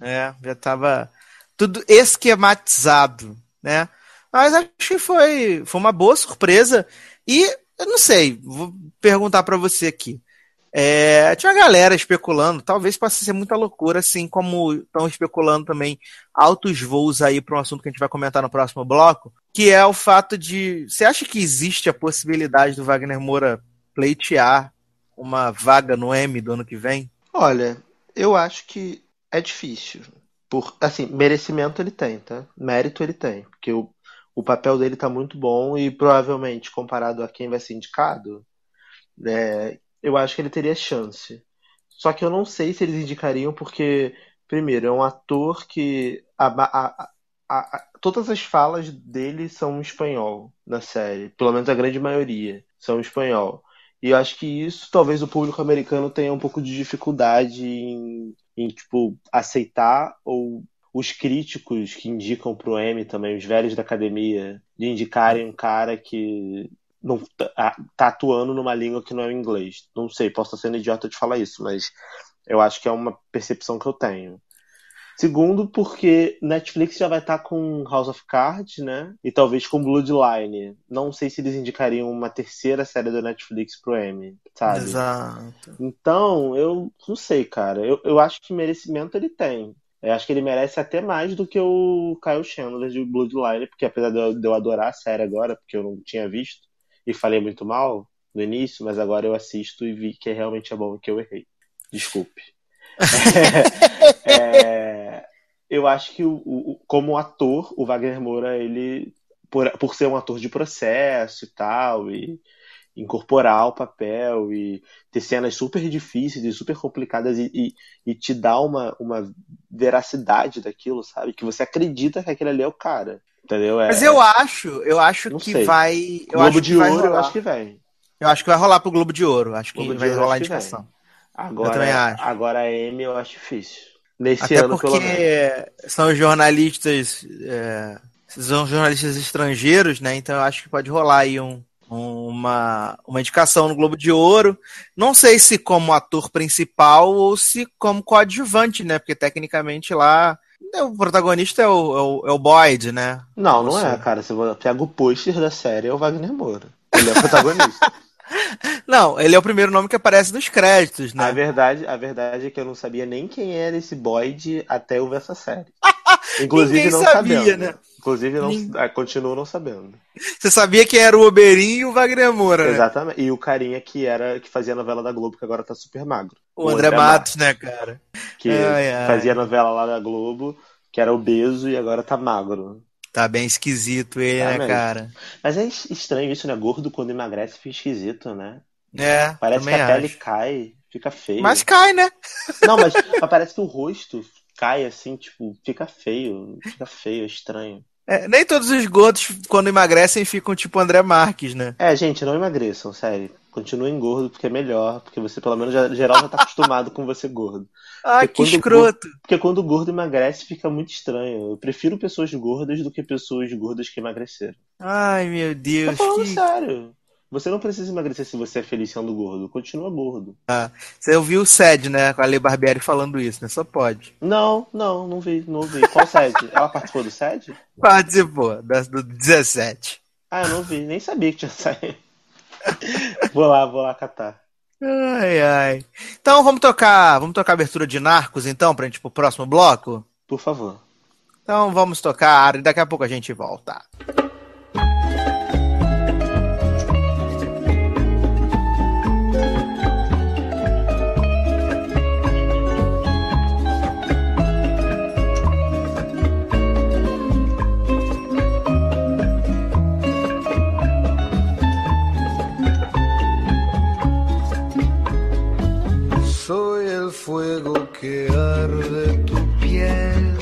É, já tava tudo esquematizado, né? Mas acho que foi, foi uma boa surpresa. E eu não sei, vou perguntar pra você aqui. É, tinha uma galera especulando, talvez possa ser muita loucura, assim como estão especulando também altos voos aí para um assunto que a gente vai comentar no próximo bloco, que é o fato de. Você acha que existe a possibilidade do Wagner Moura pleitear uma vaga no M do ano que vem? Olha, eu acho que é difícil. Por, assim, merecimento ele tem, tá? Mérito ele tem. Porque o, o papel dele tá muito bom e provavelmente, comparado a quem vai ser indicado, É, eu acho que ele teria chance. Só que eu não sei se eles indicariam, porque, primeiro, é um ator que. A, a- a- todas as falas dele são em espanhol na série. Pelo menos a grande maioria são em espanhol. E eu acho que isso talvez o público americano tenha um pouco de dificuldade em, em tipo, aceitar, ou os críticos que indicam pro Emmy também, os velhos da academia, de indicarem um cara que não tá, tá atuando numa língua que não é o inglês. Não sei, posso estar sendo idiota de falar isso, mas eu acho que é uma percepção que eu tenho. Segundo, porque Netflix já vai estar com House of Cards, né? E talvez com Bloodline. Não sei se eles indicariam uma terceira série da Netflix pro Emmy, sabe? Exato. Então, eu não sei, cara. Eu, eu acho que merecimento ele tem. Eu acho que ele merece até mais do que o Kyle Chandler de Bloodline, porque apesar de eu, de eu adorar a série agora, porque eu não tinha visto e falei muito mal no início, mas agora eu assisto e vi que realmente é bom e que eu errei. Desculpe. (laughs) (laughs) É, eu acho que o, o- como ator, o Wagner Moura, ele, por, por ser um ator de processo e tal, e incorporar o papel e ter cenas super difíceis e super complicadas e, e, e te dar uma, uma veracidade daquilo, sabe? Que você acredita que aquele ali é o cara. Entendeu? É, Mas eu acho, eu acho que sei. vai. Eu Globo acho de que vai Ouro, eu acho que vem. Eu acho que vai rolar pro Globo de Ouro. Acho que vai rolar a vai. indicação. Agora, também acho. agora a M eu acho difícil. Nesse Até ano, pelo menos. porque são jornalistas. é, são jornalistas estrangeiros, né? Então eu acho que pode rolar aí um, um- uma, uma indicação no Globo de Ouro. Não sei se como ator principal ou se como coadjuvante, né? Porque tecnicamente lá o protagonista é o, é o, é o Boyd, né? Não, não é, cara. Você pega o pôster da série, é o Wagner Moura. Ele é o protagonista. (laughs) Não, ele é o primeiro nome que aparece nos créditos, A né? verdade, a verdade é que eu não sabia nem quem era esse Boyd até eu ver essa série. (laughs) Inclusive Ninguém não sabia, sabendo. né? Inclusive não, ah, continuo não sabendo. Você sabia quem era o Oberin e o Wagner Moura, né? Exatamente. E o carinha que era que fazia a novela da Globo, que agora tá super magro. O André Matos, né, cara? Que Ai, ai. fazia a novela lá da Globo, que era obeso e agora tá magro. Tá bem esquisito ele, Tá né, mesmo. cara? Mas é es- estranho isso, né? Gordo quando emagrece fica esquisito, né? É, Parece que a pele acho. cai, fica feio. Mas cai, né? Não, mas, mas parece que o rosto cai assim, tipo, fica feio. Fica feio, estranho. É, nem todos os gordos, quando emagrecem, ficam tipo André Marques, né? É, gente, não emagreçam, sério. Continuem gordo porque é melhor, porque você pelo menos já, geral já tá acostumado com você gordo. Ah, Porque que escroto. Porque quando o gordo emagrece fica muito estranho. Eu prefiro pessoas gordas do que pessoas gordas que emagreceram. Ai, meu Tô Deus. falando Que... sério. Você não precisa emagrecer se você é feliz sendo gordo. Continua gordo. Você ouviu o Sed, né? Com a Lei Barbieri falando isso, né? Só pode. Não, não, não vi, não vi. Qual sede? (laughs) Ela participou do sede? Participou do 17. Ah, eu não vi, nem sabia que tinha saído. (laughs) vou lá, vou lá catar. Ai, ai. Então vamos tocar, vamos tocar a abertura de Narcos, então, pra gente ir pro próximo bloco? Por favor. Então vamos tocar e daqui a pouco a gente volta. Fuego que arde tu piel,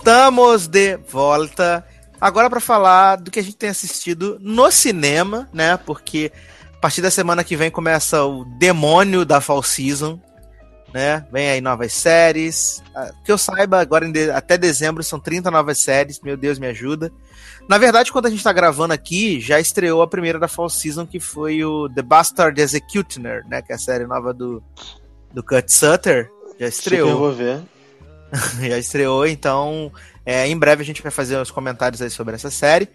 Estamos de volta agora para falar do que a gente tem assistido no cinema, né? Porque a partir da semana que vem começa o Demônio da Fall Season. né? Vem aí novas séries. Ah, Que eu saiba, agora de- até dezembro são 30 novas séries. Meu Deus, me ajuda. Na verdade, quando a gente tá gravando aqui, já estreou a primeira da Fall Season, que foi o The Bastard Executioner, né? Que é a série nova do, do Kurt Sutter. Já estreou. vou ver. (laughs) já estreou, então é, em breve a gente vai fazer os comentários aí sobre essa série.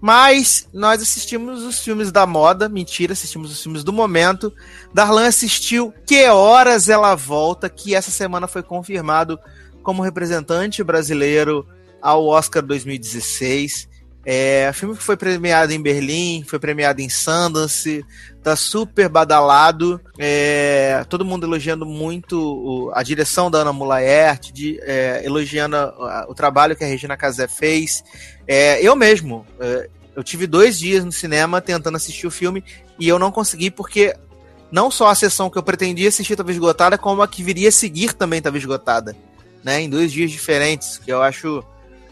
Mas nós assistimos os filmes da moda, mentira, assistimos os filmes do momento. Darlan assistiu Que Horas Ela Volta, que essa semana foi confirmado como representante brasileiro ao Oscar 2016. É, filme que foi premiado em Berlim, foi premiado em Sundance, tá super badalado. É, todo mundo elogiando muito o- a direção da Ana Mulaert, de, é, elogiando a- o trabalho que a Regina Casé fez. É, eu mesmo, é, eu tive dois dias no cinema tentando assistir o filme e eu não consegui porque não só a sessão que eu pretendia assistir estava esgotada, como a que viria a seguir também estava esgotada, né? Em dois dias diferentes, que eu acho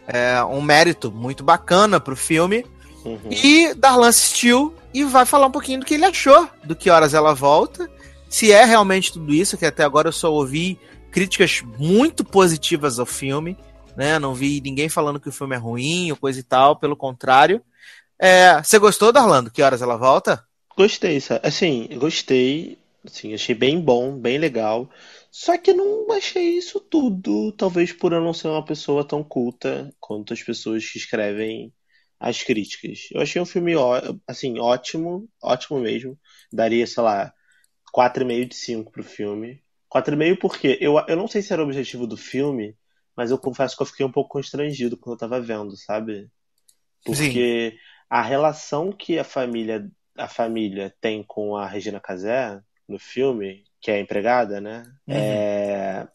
é, um mérito muito bacana pro filme. Uhum. E Darlan assistiu e vai falar um pouquinho do que ele achou, do que horas ela volta, se é realmente tudo isso, que até agora eu só ouvi críticas muito positivas ao filme, né? Não vi ninguém falando que o filme é ruim ou coisa e tal, pelo contrário. É, você gostou, Darlan, do que horas ela volta? Gostei? Assim, gostei. Assim, achei bem bom, bem legal. Só que não achei isso tudo. Talvez por eu não ser uma pessoa tão culta quanto as pessoas que escrevem as críticas. Eu achei um filme, assim, ótimo, ótimo mesmo. Daria, sei lá, 4,5 de 5 pro filme. 4,5 porque eu, eu não sei se era o objetivo do filme, mas eu confesso que eu fiquei um pouco constrangido quando eu tava vendo, sabe? Porque a relação que a família, a família tem com a Regina Casé no filme, que é a empregada, né? Uhum. É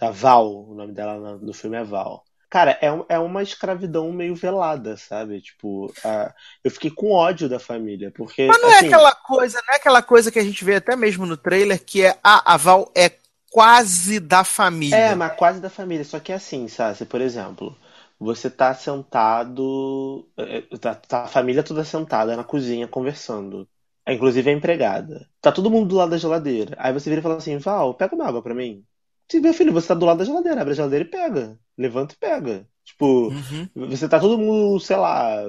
a Val, o nome dela no, filme é Val. Cara, é, um- é uma escravidão meio velada, sabe? Tipo, a- eu fiquei com ódio da família, porque Mas não é assim, aquela coisa, não é aquela coisa que a gente vê até mesmo no trailer, que é a, a Val é quase da família. É, mas quase da família. Só que é assim, sabe? Por exemplo, você tá sentado. é, Tá, tá a família toda sentada na cozinha conversando. É, Inclusive a empregada. Tá todo mundo do lado da geladeira. Aí você vira e fala assim: Val, pega uma água pra mim. Sim, meu filho, você tá do lado da geladeira. Abre a geladeira e pega. Levanta e pega. Tipo, Uhum. você tá todo mundo, sei lá,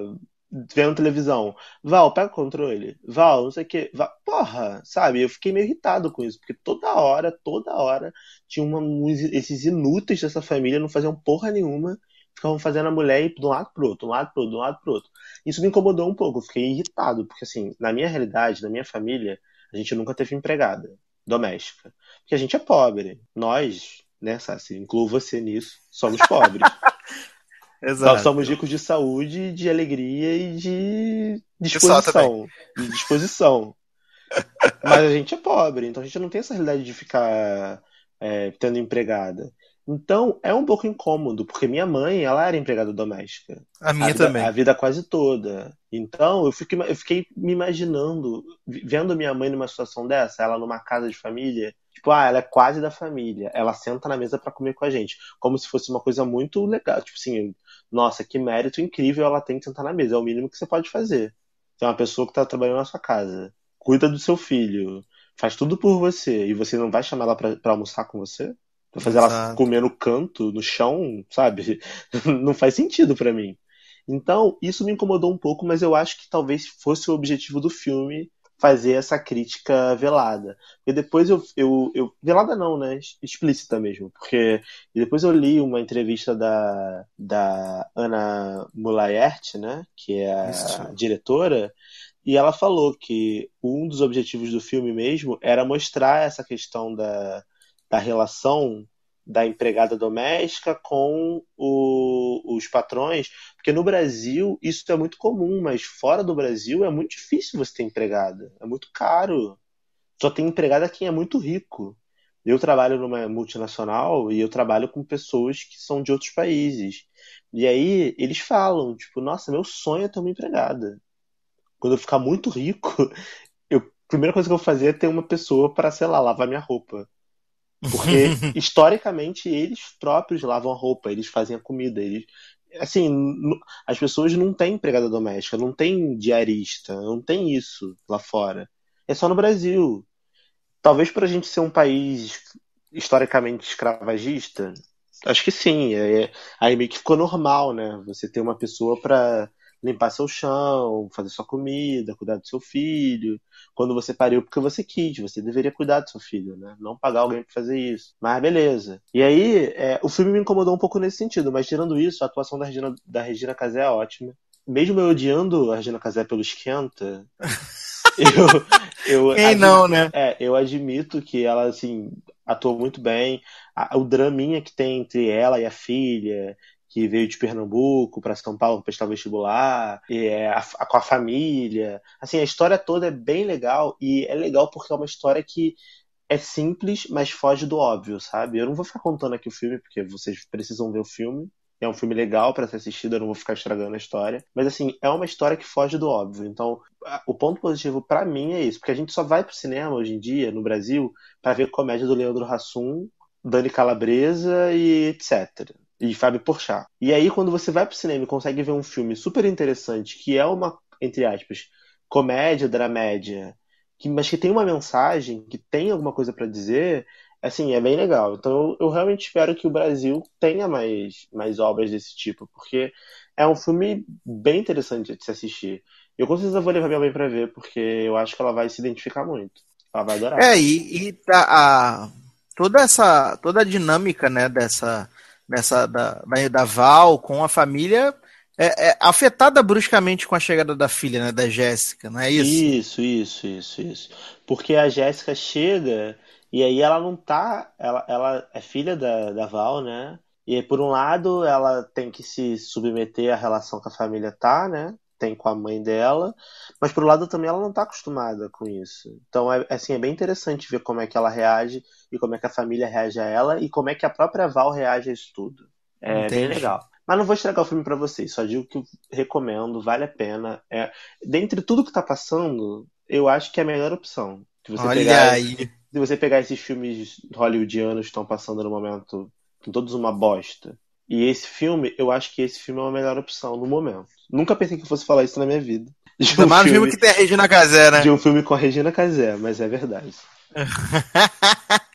vendo televisão. Val, pega o controle. Val, não sei o que. Porra, sabe? Eu fiquei meio irritado com isso, porque toda hora, toda hora, tinha uma, esses inúteis dessa família, não faziam porra nenhuma, ficavam fazendo a mulher ir de um lado pro outro, de um lado pro outro, de um lado pro outro. Isso me incomodou um pouco, eu fiquei irritado, porque assim, na minha realidade, na minha família, a gente nunca teve empregada doméstica. Porque a gente é pobre. Nós, né, Sassi, incluo você nisso, somos pobres. (laughs) Nós Exato. somos ricos de saúde, de alegria e de disposição. De disposição. Mas a gente é pobre, então a gente não tem essa realidade de ficar é, tendo empregada. Então é um pouco incômodo, porque minha mãe, ela era empregada doméstica. A minha a vida, também. A vida quase toda. Então, eu fiquei, eu fiquei me imaginando, vendo minha mãe numa situação dessa, ela numa casa de família, tipo, ah, ela é quase da família. Ela senta na mesa pra comer com a gente, como se fosse uma coisa muito legal. Tipo assim, nossa, que mérito incrível ela tem de sentar na mesa. É o mínimo que você pode fazer. É uma pessoa que tá trabalhando na sua casa, cuida do seu filho, faz tudo por você, e você não vai chamar ela pra, pra almoçar com você? Pra fazer ela Exato. comer no canto, no chão, sabe? (laughs) Não faz sentido pra mim. Então, isso me incomodou um pouco, mas eu acho que talvez fosse o objetivo do filme fazer essa crítica velada. E depois eu, eu, eu- Velada não, né? Explícita mesmo. Porque e depois eu li uma entrevista da, da Ana Mulaert, né? Que é a Isso. diretora. E ela falou que um dos objetivos do filme mesmo era mostrar essa questão da, da relação da empregada doméstica com o- os patrões, porque no Brasil isso é muito comum, mas fora do Brasil é muito difícil você ter empregada, é muito caro. Só tem empregada quem é muito rico. Eu trabalho numa multinacional e eu trabalho com pessoas que são de outros países. E aí eles falam, tipo, nossa, meu sonho é ter uma empregada. Quando eu ficar muito rico, (laughs) eu, a primeira coisa que eu vou fazer é ter uma pessoa para, sei lá, lavar minha roupa. Porque, (laughs) historicamente, eles próprios lavam a roupa, eles fazem a comida, eles... Assim, as pessoas não têm empregada doméstica, não tem diarista, não tem isso lá fora. É só no Brasil. Talvez por a gente ser um país historicamente escravagista? Acho que sim. É, aí meio que ficou normal, né? Você ter uma pessoa pra limpar seu chão, fazer sua comida, cuidar do seu filho. Quando você pariu porque você quis, você deveria cuidar do seu filho, né? Não pagar alguém pra fazer isso. Mas beleza. E aí, é, o filme me incomodou um pouco nesse sentido, mas tirando isso, a atuação da Regina, da Regina Casé é ótima. Mesmo eu odiando a Regina Casé pelo esquenta, (laughs) eu, eu Quem admi- não, né? É, eu admito que ela, assim, atuou muito bem. O draminha que tem entre ela e a filha, que veio de Pernambuco para São Paulo prestar vestibular, é, a- a- com a família. Assim, a história toda é bem legal, e é legal porque é uma história que é simples, mas foge do óbvio, sabe? Eu não vou ficar contando aqui o filme, porque vocês precisam ver o filme. É um filme legal para ser assistido, eu não vou ficar estragando a história. Mas assim, é uma história que foge do óbvio. Então, o ponto positivo pra mim é isso, porque a gente só vai pro cinema hoje em dia, no Brasil, pra ver comédia do Leandro Hassum, Dani Calabresa e etc. E Fábio Porchat. E aí, quando você vai pro cinema e consegue ver um filme super interessante, que é uma, entre aspas, comédia, dramédia, que, mas que tem uma mensagem, que tem alguma coisa pra dizer, assim, é bem legal. Então, eu, eu realmente espero que o Brasil tenha mais, mais obras desse tipo, porque é um filme bem interessante de se assistir. Eu com certeza vou levar minha mãe pra ver, porque eu acho que ela vai se identificar muito. Ela vai adorar. É, e, e tá, a, toda essa toda a dinâmica, né, dessa, dessa da, da, Val com a família é, é afetada bruscamente com a chegada da filha, né, da Jéssica, não é isso? Isso, isso, isso, isso. Porque a Jéssica chega e aí ela não tá. Ela, ela é filha da, da Val, né? E por um lado, ela tem que se submeter à relação que a família tá, né? Tem com a mãe dela. Mas por um lado também ela não tá acostumada com isso. Então é assim, é bem interessante ver como é que ela reage e como é que a família reage a ela e como é que a própria Val reage a isso tudo. É bem Entendi. legal. Mas não vou estragar o filme pra vocês, só digo que eu recomendo, vale a pena. É, dentre tudo que tá passando, eu acho que é a melhor opção. Se você Olha pegar, aí. se você pegar esses filmes hollywoodianos que estão passando no momento, com todos uma bosta. E esse filme, eu acho que esse filme é a melhor opção no momento. Nunca pensei que eu fosse falar isso na minha vida. De mais no filme que tem a Regina Casé, né? de um filme com a Regina Casé, mas é verdade. (laughs)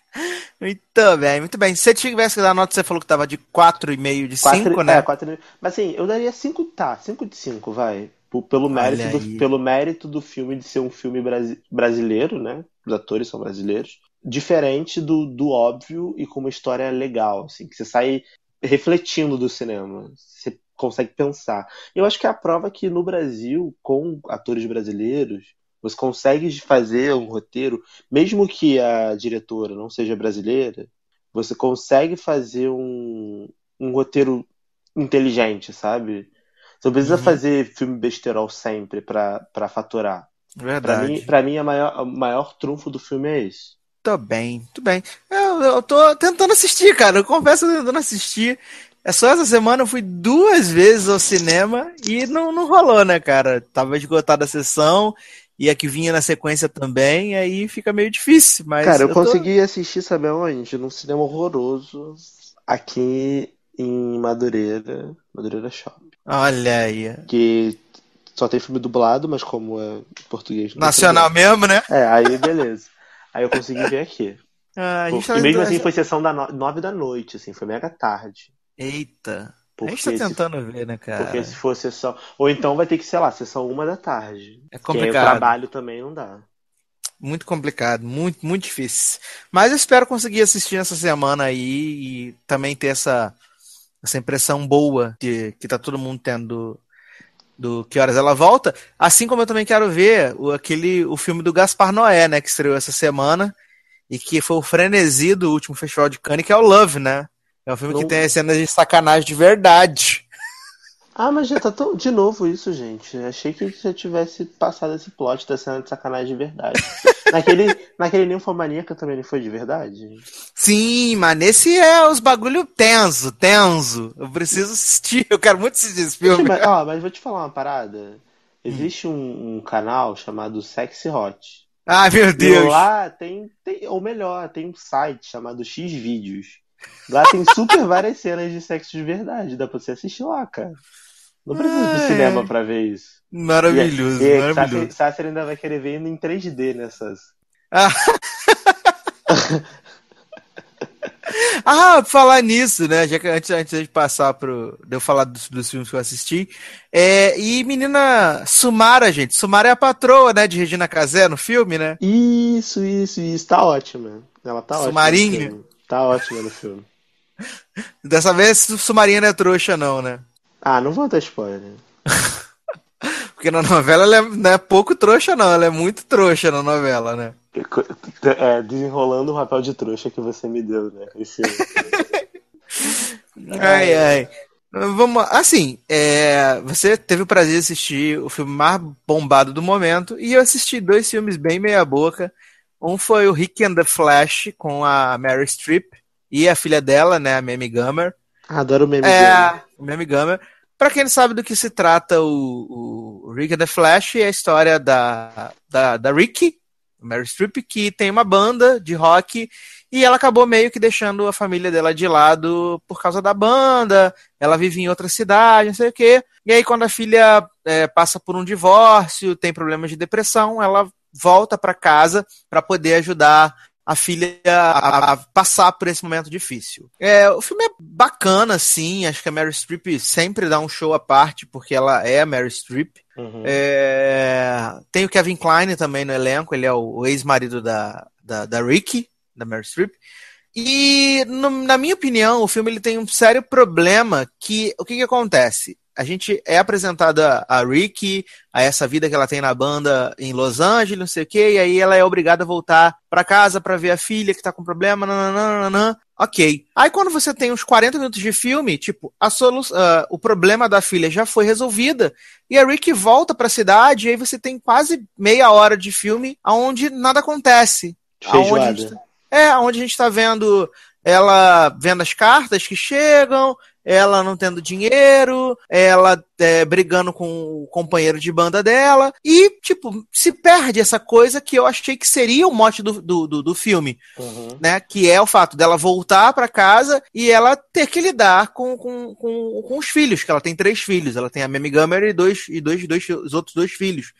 Muito bem, muito bem. Se você tivesse que dar nota, você falou que tava de 4,5 de 5, Quatro- né? É, quatro, mas assim, eu daria 5, tá, 5 de 5, vai. Pelo mérito, do, pelo mérito do filme de ser um filme brasi- brasileiro, né? Os atores são brasileiros. Diferente do, do óbvio e com uma história legal, assim, que você sai refletindo do cinema. Você consegue pensar. Eu acho que é a prova que no Brasil, com atores brasileiros, você consegue fazer um roteiro, mesmo que a diretora não seja brasileira, você consegue fazer um, um roteiro inteligente, sabe? Você não precisa Uhum. fazer filme besterol sempre pra, pra faturar. Pra Verdade. mim, pra mim a maior, o maior trunfo do filme é esse. Tô bem, muito bem. Eu, eu tô tentando assistir, cara. Eu confesso que eu tô tentando assistir. É só essa semana eu fui duas vezes ao cinema e não, não rolou, né, cara? Tava esgotada a sessão e a que vinha na sequência também, aí fica meio difícil, mas Cara, eu, tô- consegui assistir, sabe aonde? Num cinema horroroso aqui em Madureira, Madureira Shopping. Olha aí. Que só tem filme dublado, mas como é português. Nacional mesmo, né? É, aí beleza. Aí eu consegui ver aqui. Ah, a gente e tá mesmo assim foi sessão da no... nove da noite, assim, foi mega tarde. Eita. A Porque, gente tá se... tentando ver, né, cara? porque se for sessão. Ou então vai ter que, sei lá, sessão uma da tarde. É aí o complicado. trabalho também não dá. Muito complicado, muito, muito difícil. Mas eu espero conseguir assistir essa semana aí e também ter essa, essa impressão boa de que tá todo mundo tendo do, do que horas ela volta. Assim como eu também quero ver o, aquele, o filme do Gaspar Noé, né, que estreou essa semana e que foi o frenesi do último festival de Cannes, que é o Love, né? É um filme que Não- tem as cenas de sacanagem de verdade. Ah, mas já tá tão... de novo isso, gente. Achei que já tivesse passado esse plot da cena de sacanagem de verdade. (laughs) naquele, naquele Ninfomaníaca também não foi de verdade? Sim, mas nesse é os bagulho tenso, tenso. Eu preciso assistir, (laughs) eu quero muito assistir esse filme. Mas, ó, mas vou te falar uma parada. Existe um, um canal chamado Sexy Hot. Ai, meu E Deus. lá tem, tem, ou melhor, tem um site chamado X Vídeos. Lá tem super (laughs) várias cenas de sexo de verdade. Dá pra você assistir lá, cara. Não precisa Ah, é. cinema pra ver isso. Maravilhoso, E, e maravilhoso. Sasser, Sasser ainda vai querer ver em 3D nessas. Ah. (laughs) (laughs) Ah, falar nisso, né? Já que antes, antes de passar pro. De eu falar dos, dos filmes que eu assisti. É, e menina Sumara, gente. Sumara é a patroa, né? De Regina Casé no filme, né? Isso, isso, isso. Tá ótima. Ela tá ótima. Sumarinha? filme. Tá ótima no filme. (laughs) Dessa vez Sumarinha não é trouxa, não, né? Ah, não vou dar spoiler. (laughs) Porque na novela ela é, não é pouco trouxa, não. Ela é muito trouxa na novela, né? É, desenrolando o papel de trouxa que você me deu, né? Esse... (laughs) Ai, ai. Vamos, assim, é, você teve o prazer de assistir o filme mais bombado do momento e eu assisti dois filmes bem meia boca. Um foi o Rick and the Flash com a Mary Streep e a filha dela, né, a Mamie Gummer. Adoro o meme dele. É, o Mamie Gummer. Pra quem não sabe do que se trata o, o Rick and the Flash, é a história da, da, da Ricky, Mary Streep, que tem uma banda de rock e ela acabou meio que deixando a família dela de lado por causa da banda. Ela vive em outra cidade, não sei o quê. E aí, quando a filha é, passa por um divórcio, tem problemas de depressão, ela volta para casa para poder ajudar a filha a, a passar por esse momento difícil. É, o filme é bacana, sim. Acho que a Mary Streep sempre dá um show à parte, porque ela é a Mary Streep. Uhum. É, tem o Kevin Klein também no elenco, ele é o, ex-marido da, da, da Ricky, da Mary Streep. E, no- na minha opinião, o filme ele tem um sério problema que, o que que acontece? A gente é apresentada a Ricky, a essa vida que ela tem na banda em Los Angeles, não sei o quê, e aí ela é obrigada a voltar pra casa pra ver a filha que tá com problema, nananana. Ok. Aí quando você tem uns 40 minutos de filme, tipo, a solu ah, o problema da filha já foi resolvida, e a Ricky volta pra cidade, e aí você tem quase meia hora de filme onde nada acontece. Aonde a Feijoada. é, onde a gente tá vendo ela vendo as cartas que chegam, ela não tendo dinheiro, ela é, brigando com o companheiro de banda dela, e, tipo, se perde essa coisa que eu achei que seria o mote do, do, do, do filme, Uhum. né? Que é o fato dela voltar pra casa e ela ter que lidar com, com, com, com os filhos, que ela tem três filhos, ela tem a Mamie Gummer e dois, e dois, dois, os outros dois filhos.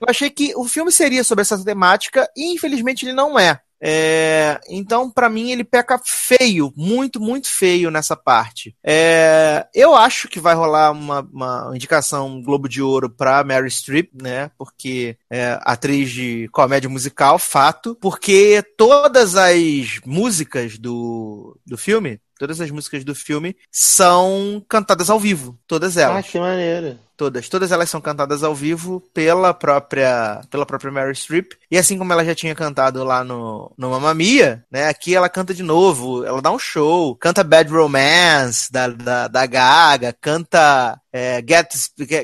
Eu achei que o filme seria sobre essa temática e infelizmente ele não é. É, então, pra mim, ele peca feio, muito, muito feio nessa parte. É, eu acho que vai rolar uma, uma indicação Globo de Ouro pra Mary Streep, né? Porque é atriz de comédia musical, fato. Porque todas as músicas do, do filme, todas as músicas do filme são cantadas ao vivo, todas elas. Ah, que maneiro. Todas, todas elas são cantadas ao vivo pela própria, pela própria Mary Streep. E assim como ela já tinha cantado lá no, no Mamma Mia, né? Aqui ela canta de novo, ela dá um show, canta Bad Romance da, da, da Gaga, canta é, Get,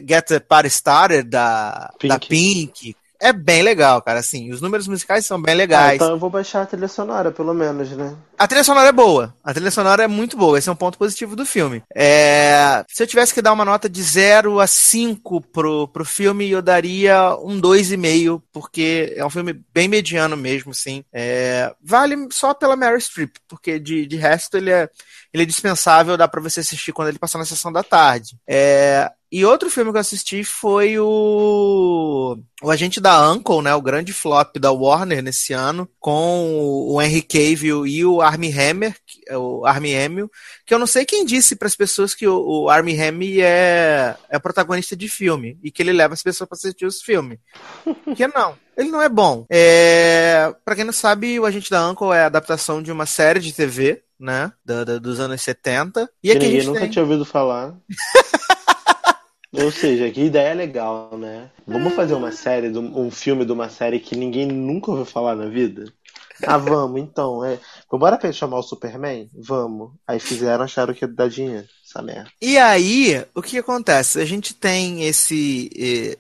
Get, the Party Started da Pink. da Pink. É bem legal, cara, assim, os números musicais são bem Ah, legais. então eu vou baixar a trilha sonora, pelo menos, né? A trilha sonora é boa. A trilha sonora é muito boa. Esse é um ponto positivo do filme. É, Se eu tivesse que dar uma nota de 0 a 5 pro, pro filme, eu daria um 2,5, porque é um filme bem mediano mesmo, sim. É, Vale só pela Mary Streep, porque de, de resto ele é, ele é dispensável, dá pra você assistir quando ele passar na sessão da tarde. É, E outro filme que eu assisti foi o o Agente da Uncle, né, o grande flop da Warner nesse ano, com o Henry Cavill e o Armie Hammer, que- o Armie Hammer, que eu não sei quem disse para as pessoas que o, o Armie Hammer é, é protagonista de filme e que ele leva as pessoas para assistir os filmes. (laughs) Que não, ele não é bom. É, para quem não sabe, o Agente da Uncle é a adaptação de uma série de TV, né, da- da- dos anos 70. E Que aqui ninguém nunca tem... tinha ouvido falar. (laughs) Ou seja, que ideia legal, né? Vamos fazer uma série, de um filme de uma série que ninguém nunca ouviu falar na vida? Ah, vamos, então. É. Bora chamar o Superman? Vamos. Aí fizeram, acharam que ia dar dinheiro. Essa merda. E aí, o que acontece? A gente tem esse,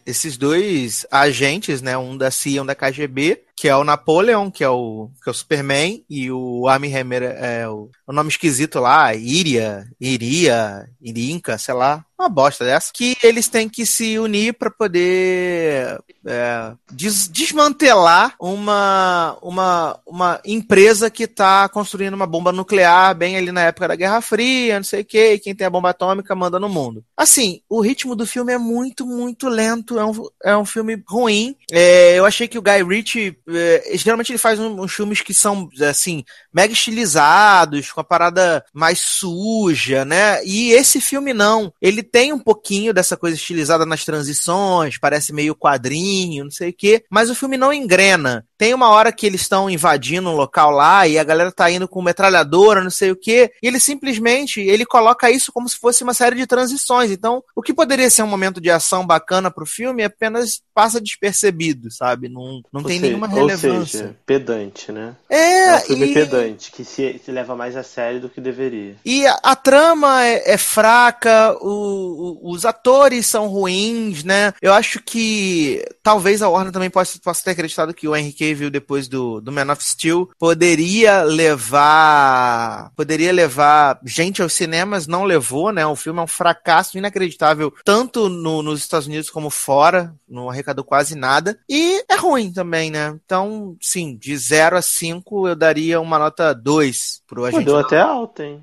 esses dois agentes, né? Um da CIA e um da KGB, que é o Napoleon, que é o, que é o Superman, e o Armie Hammer é o, o nome esquisito lá, Iria, Iria, Irinca, sei lá, uma bosta dessa, que eles têm que se unir para poder é, des- desmantelar uma, uma, uma empresa que está construindo uma bomba nuclear bem ali na época da Guerra Fria, não sei o que, quem tem a bomba atômica manda no mundo. Assim, o ritmo do filme é muito, muito lento, é um, é um filme ruim. É, eu achei que o Guy Ritchie é, geralmente ele faz uns filmes que são, assim, mega estilizados, com a parada mais suja, né? E esse filme não. Ele tem um pouquinho dessa coisa estilizada nas transições, parece meio quadrinho, não sei o quê, mas o filme não engrena. Tem uma hora que eles estão invadindo um local lá e a galera tá indo com metralhadora, não sei o quê, e ele simplesmente ele coloca isso como se fosse uma série de transições. Então, o que poderia ser um momento de ação bacana pro filme apenas passa despercebido, sabe? Não, não Ou tem seja- nenhuma Ou relevância. seja, pedante, né? É, É um filme e- pedante, que se, se leva mais a sério do que deveria. E a, a trama é, é fraca, o- o- os atores são ruins, né? Eu acho que talvez a Warner também possa, possa ter acreditado que o Henry Cavill, depois do, do Man of Steel, poderia levar. Poderia levar gente aos cinemas, não levou, né? O filme é um fracasso inacreditável, tanto no- nos Estados Unidos como fora, não arrecadou quase nada. E é ruim também, né? Então, sim, de 0 a 5 eu daria uma nota 2 pro Pô, agente. deu até alto, hein?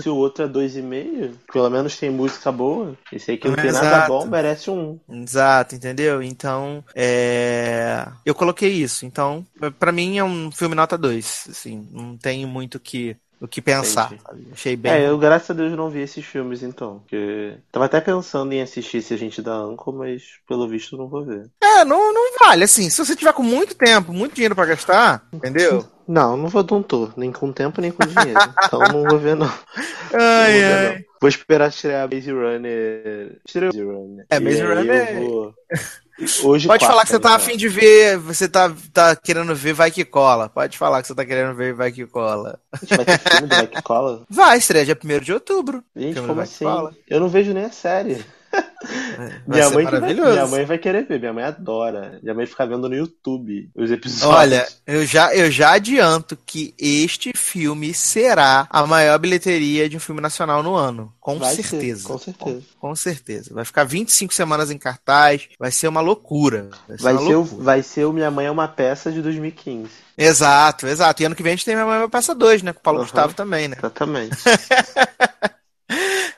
Se o outro é 2,5, pelo menos tem música boa. Esse aí que não tem nada Exato. bom merece um. Exato, entendeu? Então, é... eu coloquei isso. Então, pra mim é um filme nota 2, assim, não tenho muito o que o que pensar. Achei bem. É, eu graças a Deus não vi esses filmes então. Porque tava até pensando em assistir se a gente dá Anco, mas pelo visto não vou ver. É, não, não vale, assim, se você tiver com muito tempo, muito dinheiro pra gastar, entendeu? (laughs) Não, não vou não tô, nem com tempo nem com dinheiro. (laughs) então não vou ver não. (laughs) Não Ai, vou ver, ai. não. Vou esperar estrear Maze Runner. Estreou Maze Runner. É, Maze Runner- eu vou- Hoje Pode falar que você tá né? afim de ver, você tá, tá querendo ver Vai Que Cola. Pode falar que você tá querendo ver Vai Que Cola. Gente, vai ter filme do Vai que cola? Vai, estreia dia 1 de outubro. Gente, como assim? Cola. Eu não vejo nem a série. Vai Minha ser mãe, vai, minha mãe vai querer ver, minha mãe adora. Minha mãe fica vendo no YouTube os episódios. Olha, eu já, eu já adianto que este filme será a maior bilheteria de um filme nacional no ano. Com Vai ser, certeza. com certeza. Com, com certeza. Vai ficar 25 semanas em cartaz. Vai ser uma loucura. Vai ser vai, uma ser o, loucura. vai ser o Minha Mãe é uma peça de 2015. Exato, exato. E ano que vem a gente tem Minha Mãe é uma Peça 2, né? Com o Paulo Aham. Gustavo também, né? Exatamente. (laughs)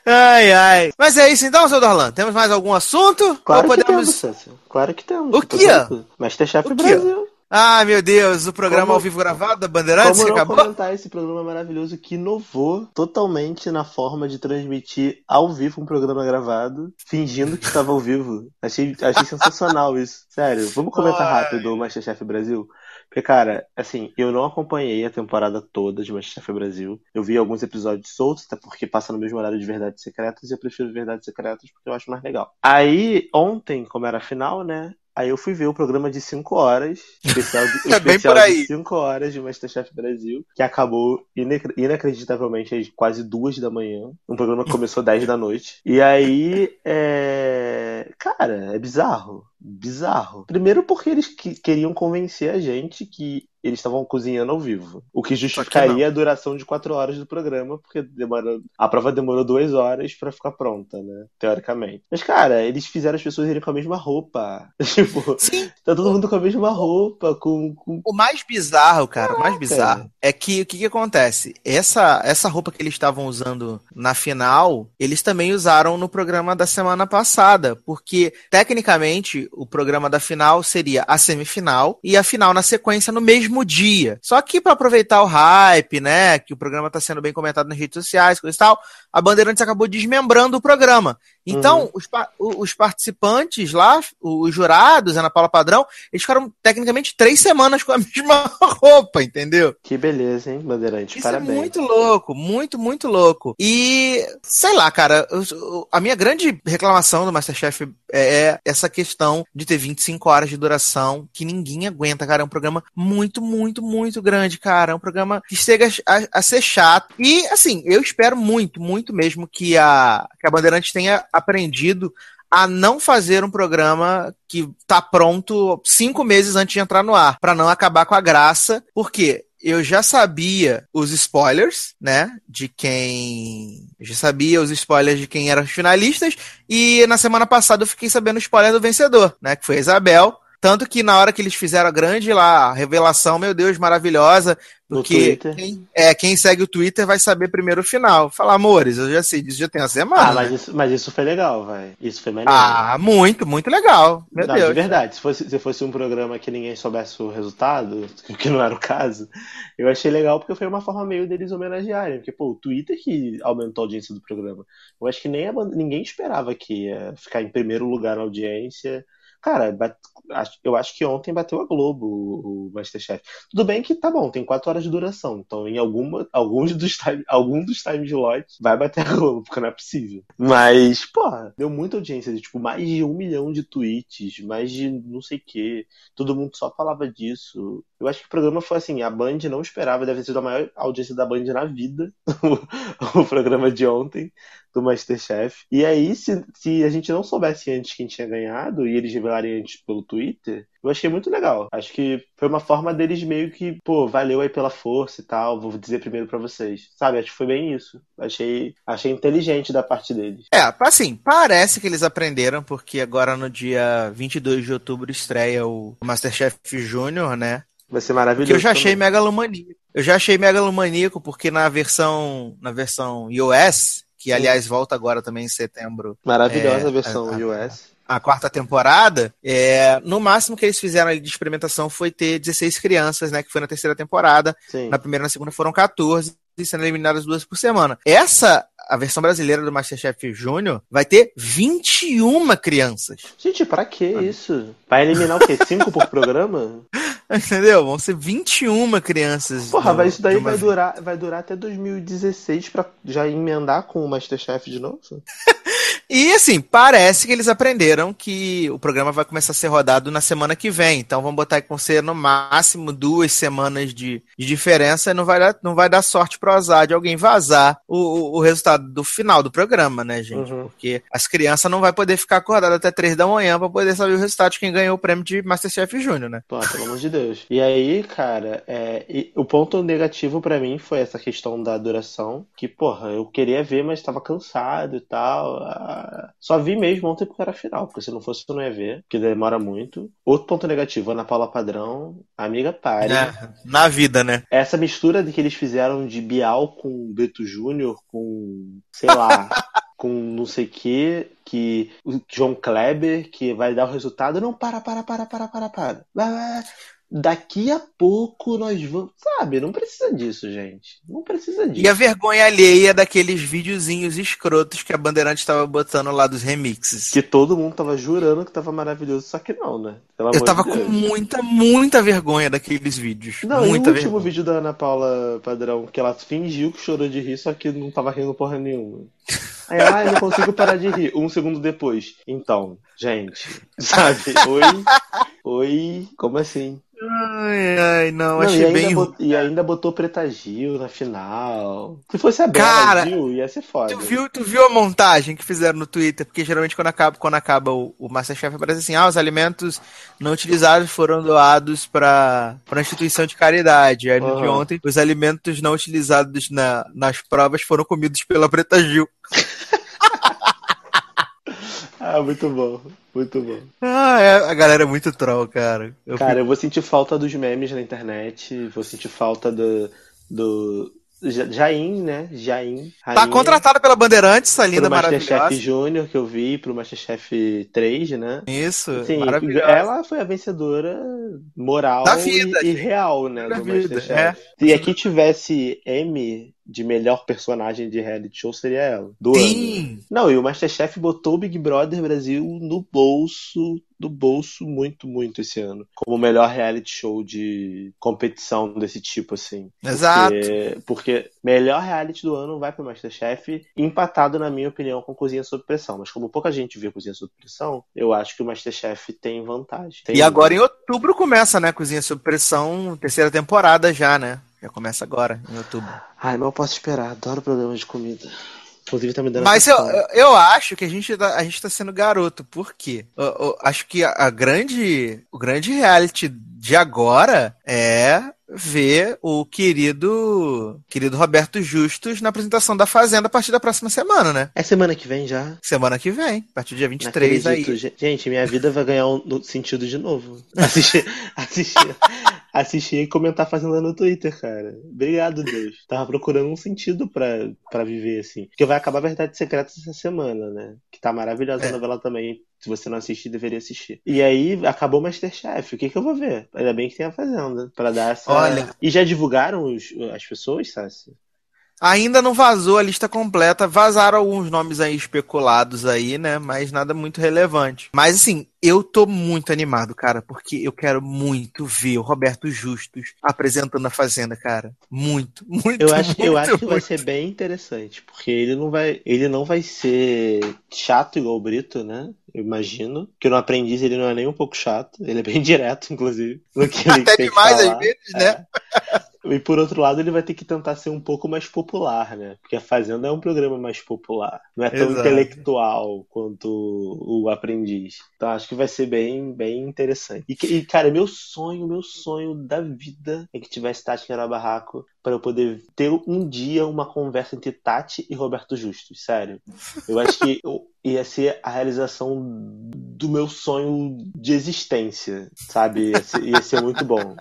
Ai, ai. Mas é isso então, seu Dorlan. Temos mais algum assunto? Claro Ou que podemos. temos. Claro que temos. O tranquilo. Masterchef O? Brasil. Ah, meu Deus, o programa Como- ao vivo gravado da Bandeirantes Como acabou? comentar esse programa maravilhoso que inovou totalmente na forma de transmitir ao vivo um programa gravado, fingindo que estava ao vivo. Achei, achei sensacional isso. Sério, vamos comentar Ai. rápido o Masterchef Brasil? Porque, cara, assim, eu não acompanhei a temporada toda de Masterchef Brasil. Eu vi alguns episódios soltos, até porque passa no mesmo horário de Verdades Secretas, e eu prefiro Verdades Secretas porque eu acho mais legal. Aí, ontem, como era a final, né? Aí eu fui ver o programa de 5 horas, especial, de, (laughs) É especial de 5 horas de Masterchef Brasil, que acabou inacre- inacreditavelmente às quase duas da manhã. Um programa que começou 10 da noite. E aí, é... cara, é bizarro. Bizarro. Primeiro porque eles que- queriam convencer a gente que eles estavam cozinhando ao vivo. O que justificaria a duração de 4 horas do programa, porque demorou... a prova demorou 2 horas pra ficar pronta, né? Teoricamente. Mas, cara, eles fizeram as pessoas irem com a mesma roupa. (laughs) tipo, Sim. tá todo mundo com a mesma roupa, com, com O mais bizarro, cara, o mais bizarro é que o que, que acontece? Essa, essa roupa que eles estavam usando na final, eles também usaram no programa da semana passada, porque tecnicamente o programa da final seria a semifinal e a final na sequência no mesmo dia. Só que para aproveitar o hype, né, que o programa tá sendo bem comentado nas redes sociais, coisa e tal, a Bandeirantes acabou desmembrando o programa. Então, Uhum. os, os participantes lá, os jurados, Ana Paula Padrão, eles ficaram tecnicamente três semanas com a (laughs) mesma roupa, entendeu? Que beleza, hein, Bandeirante? Isso Parabéns. é muito louco, muito, muito louco. E, sei lá, cara, eu- a minha grande reclamação do Masterchef é, é essa questão de ter 25 horas de duração, que ninguém aguenta, cara. É um programa muito, muito, muito grande, cara. É um programa que chega a, a ser chato. E, assim, eu espero muito, muito mesmo que a, que a Bandeirantes tenha aprendido a não fazer um programa que tá pronto cinco meses antes de entrar no ar, pra não acabar com a graça, porque eu já sabia os spoilers, né, de quem, eu já sabia os spoilers de quem eram os finalistas e na semana passada eu fiquei sabendo o spoiler do vencedor, né, que foi a Isabel. Tanto que na hora que eles fizeram a grande lá, a revelação, meu Deus, maravilhosa, porque quem, é, quem segue o Twitter vai saber primeiro o final. Fala, amores, eu já sei disso, já tem uma semana. Ah, mas isso, mas isso foi legal, vai. Isso foi maneiro. Ah, muito, muito legal. Meu Não, Deus. de verdade, se fosse, se fosse um programa que ninguém soubesse o resultado, (laughs) o que não era o caso, eu achei legal porque foi uma forma meio deles homenagearem. Porque, pô, o Twitter que aumentou a audiência do programa. Eu acho que nem a ninguém esperava que ia ficar em primeiro lugar na audiência. Cara, eu acho que ontem bateu a Globo o, Masterchef. Tudo bem que tá bom, tem quatro horas de duração. Então, em alguma, alguns dos time, algum dos time slots vai bater a Globo, porque não é possível. Mas, porra, deu muita audiência. Tipo, mais de um milhão de tweets, mais de não sei o quê. Todo mundo só falava disso. Eu acho que o programa foi assim, a Band não esperava, deve ter sido a maior audiência da Band na vida, (laughs) o programa de ontem do Masterchef. E aí, se, se a gente não soubesse antes quem tinha ganhado, e eles revelarem antes pelo Twitter, eu achei muito legal. Acho que foi uma forma deles meio que, pô, valeu aí pela força e tal, vou dizer primeiro pra vocês. Sabe? Acho que foi bem isso. Achei, achei inteligente da parte deles. É, assim, parece que eles aprenderam, porque agora no dia 22 de outubro estreia o Masterchef Júnior, né? Vai ser maravilhoso. Que eu já achei também. megalomaníaco. Eu já achei megalomaníaco, porque na versão, na versão iOS, que aliás volta agora também em setembro, Maravilhosa É, a versão a- a- US. a quarta temporada, é, no máximo que eles fizeram de experimentação foi ter 16 crianças, né? Que foi na terceira temporada. Sim. Na primeira e na segunda foram 14, e sendo eliminadas duas por semana. Essa, a versão brasileira do Masterchef Júnior, vai ter 21 crianças. Gente, pra que isso? Vai eliminar o quê? Cinco por programa? (laughs) Entendeu? Vão ser 21 crianças. Porra, do- mas isso daí uma vai durar, vai durar até 2016 pra já emendar com o Masterchef de novo? (laughs) E assim, parece que eles aprenderam que o programa vai começar a ser rodado na semana que vem. Então vamos botar que vão ser no máximo duas semanas de, de diferença. Não vai, dar, não vai dar sorte pro azar de alguém vazar o, o, resultado do final do programa, né, gente? Uhum. Porque as crianças não vão poder ficar acordadas até três da manhã pra poder saber o resultado de quem ganhou o prêmio de Masterchef Júnior, né? Pô, pelo amor de Deus. E aí, cara, é, e o ponto negativo pra mim foi essa questão da duração. Que, porra, eu queria ver, mas tava cansado e tal. Só vi mesmo ontem porque era final, porque se não fosse eu não ia ver, porque demora muito. Outro ponto negativo, Ana Paula Padrão, amiga pare. É, na vida, né? Essa mistura de que eles fizeram de Bial com Beto Júnior, com, sei lá, (laughs) com não sei o que, que o John Kleber, que vai dar o resultado. Não, para, para, para, para, para, para. Vai, vai. Daqui a pouco nós vamos. Sabe, não precisa disso, gente. Não precisa disso. E a vergonha alheia daqueles videozinhos escrotos que a Bandeirante estava botando lá dos remixes. Que todo mundo tava jurando que tava maravilhoso, só que não, né? Eu tava de com muita, muita vergonha daqueles vídeos. Não, e o muita último vergonha. vídeo da Ana Paula Padrão, que ela fingiu que chorou de rir, só que não tava rindo porra nenhuma. (laughs) Aí ela, ai, não consigo parar de rir. Um segundo depois. Então, gente, sabe? Oi? (laughs) Oi? Como assim? Ai, ai, não, Não, achei e, ainda bem ruim. bot- e ainda botou Preta Gil na final. Se fosse a Bela Cara, Gil, ia ser foda. Tu viu, tu viu a montagem que fizeram no Twitter? Porque geralmente quando acaba, quando acaba o, o Masterchef aparece assim, ah, os alimentos não utilizados foram doados para para instituição de caridade. Aí no de Aham. ontem, os alimentos não utilizados na, nas provas foram comidos pela Preta Gil. (laughs) Ah, muito bom. Muito bom. Ah, é, a galera é muito troll, cara. Eu Cara, eu vou sentir falta dos memes na internet, vou sentir falta do. do Ja- Jain, né? Jain. Tá rainha. contratada pela Bandeirantes, essa linda, pro Masterchef maravilhosa. Júnior que eu vi, pro Masterchef 3, né? Isso, Sim, maravilhosa. ela foi a vencedora moral Da vida, e, e real, né, Da do vida, Masterchef. Se aqui tivesse M de melhor personagem de reality show, seria ela. Do ano. Sim, Não, e o Masterchef botou o Big Brother Brasil no bolso, no bolso muito, muito esse ano. Como o melhor reality show de competição desse tipo, assim. exato. Porque, porque melhor reality do ano vai pro Masterchef, empatado, na minha opinião, com Cozinha Sob Pressão. Mas como pouca gente viu Cozinha Sob Pressão, eu acho que o Masterchef tem vantagem. Tem- E agora em outubro começa, né? Cozinha sob pressão, terceira temporada já, né? Já começa agora, em outubro. Ai, mal posso esperar. Adoro programas de comida. Inclusive tá me dando Mas eu, eu, eu acho que a gente, tá, a gente tá sendo garoto. Por quê? Eu, eu acho que a, a grande, o grande reality de agora é ver o querido querido Roberto Justus na apresentação da Fazenda a partir da próxima semana, né? É semana que vem já. Semana que vem, a partir do dia Não 23 aí. acredito. Gente, minha vida vai ganhar um sentido de novo. Assistir, (laughs) assistir, assistir e comentar Fazenda no Twitter, cara. Obrigado, Deus. Tava procurando um sentido pra, pra viver, assim. Porque vai acabar a Verdade Secreta essa semana, né? Que tá maravilhosa É. a novela também. Se você não assistir, deveria assistir. E aí, acabou o Masterchef. O que que eu vou ver? Ainda bem que tem a Fazenda. Pra dar essa... Olha. E já divulgaram os- as pessoas, Sassi? Ainda não vazou a lista completa, vazaram alguns nomes aí especulados aí, né? Mas nada muito relevante. Mas assim, eu tô muito animado, cara, porque eu quero muito ver o Roberto Justus apresentando a Fazenda, cara. Muito, (laughs) muito, Eu acho, eu muito, acho que vai muito. ser bem interessante, porque ele não vai, ele não vai ser chato igual o Brito, né? Eu imagino. Que no Aprendiz ele não é nem um pouco chato, ele é bem (laughs) direto, inclusive, no que ele Até tem que demais às vezes, né? E por outro lado, ele vai ter que tentar ser um pouco mais popular, né? Porque a Fazenda é um programa mais popular. Não é tão Exato. intelectual quanto o Aprendiz. Então acho que vai ser bem, bem interessante. E, que- e, cara, meu sonho, meu sonho da vida é que tivesse Tati Barraco para eu poder ter um dia uma conversa entre Tati e Roberto Justus. Sério. Eu acho que ia ser a realização do meu sonho de existência, sabe? Ia ser, ia ser muito bom.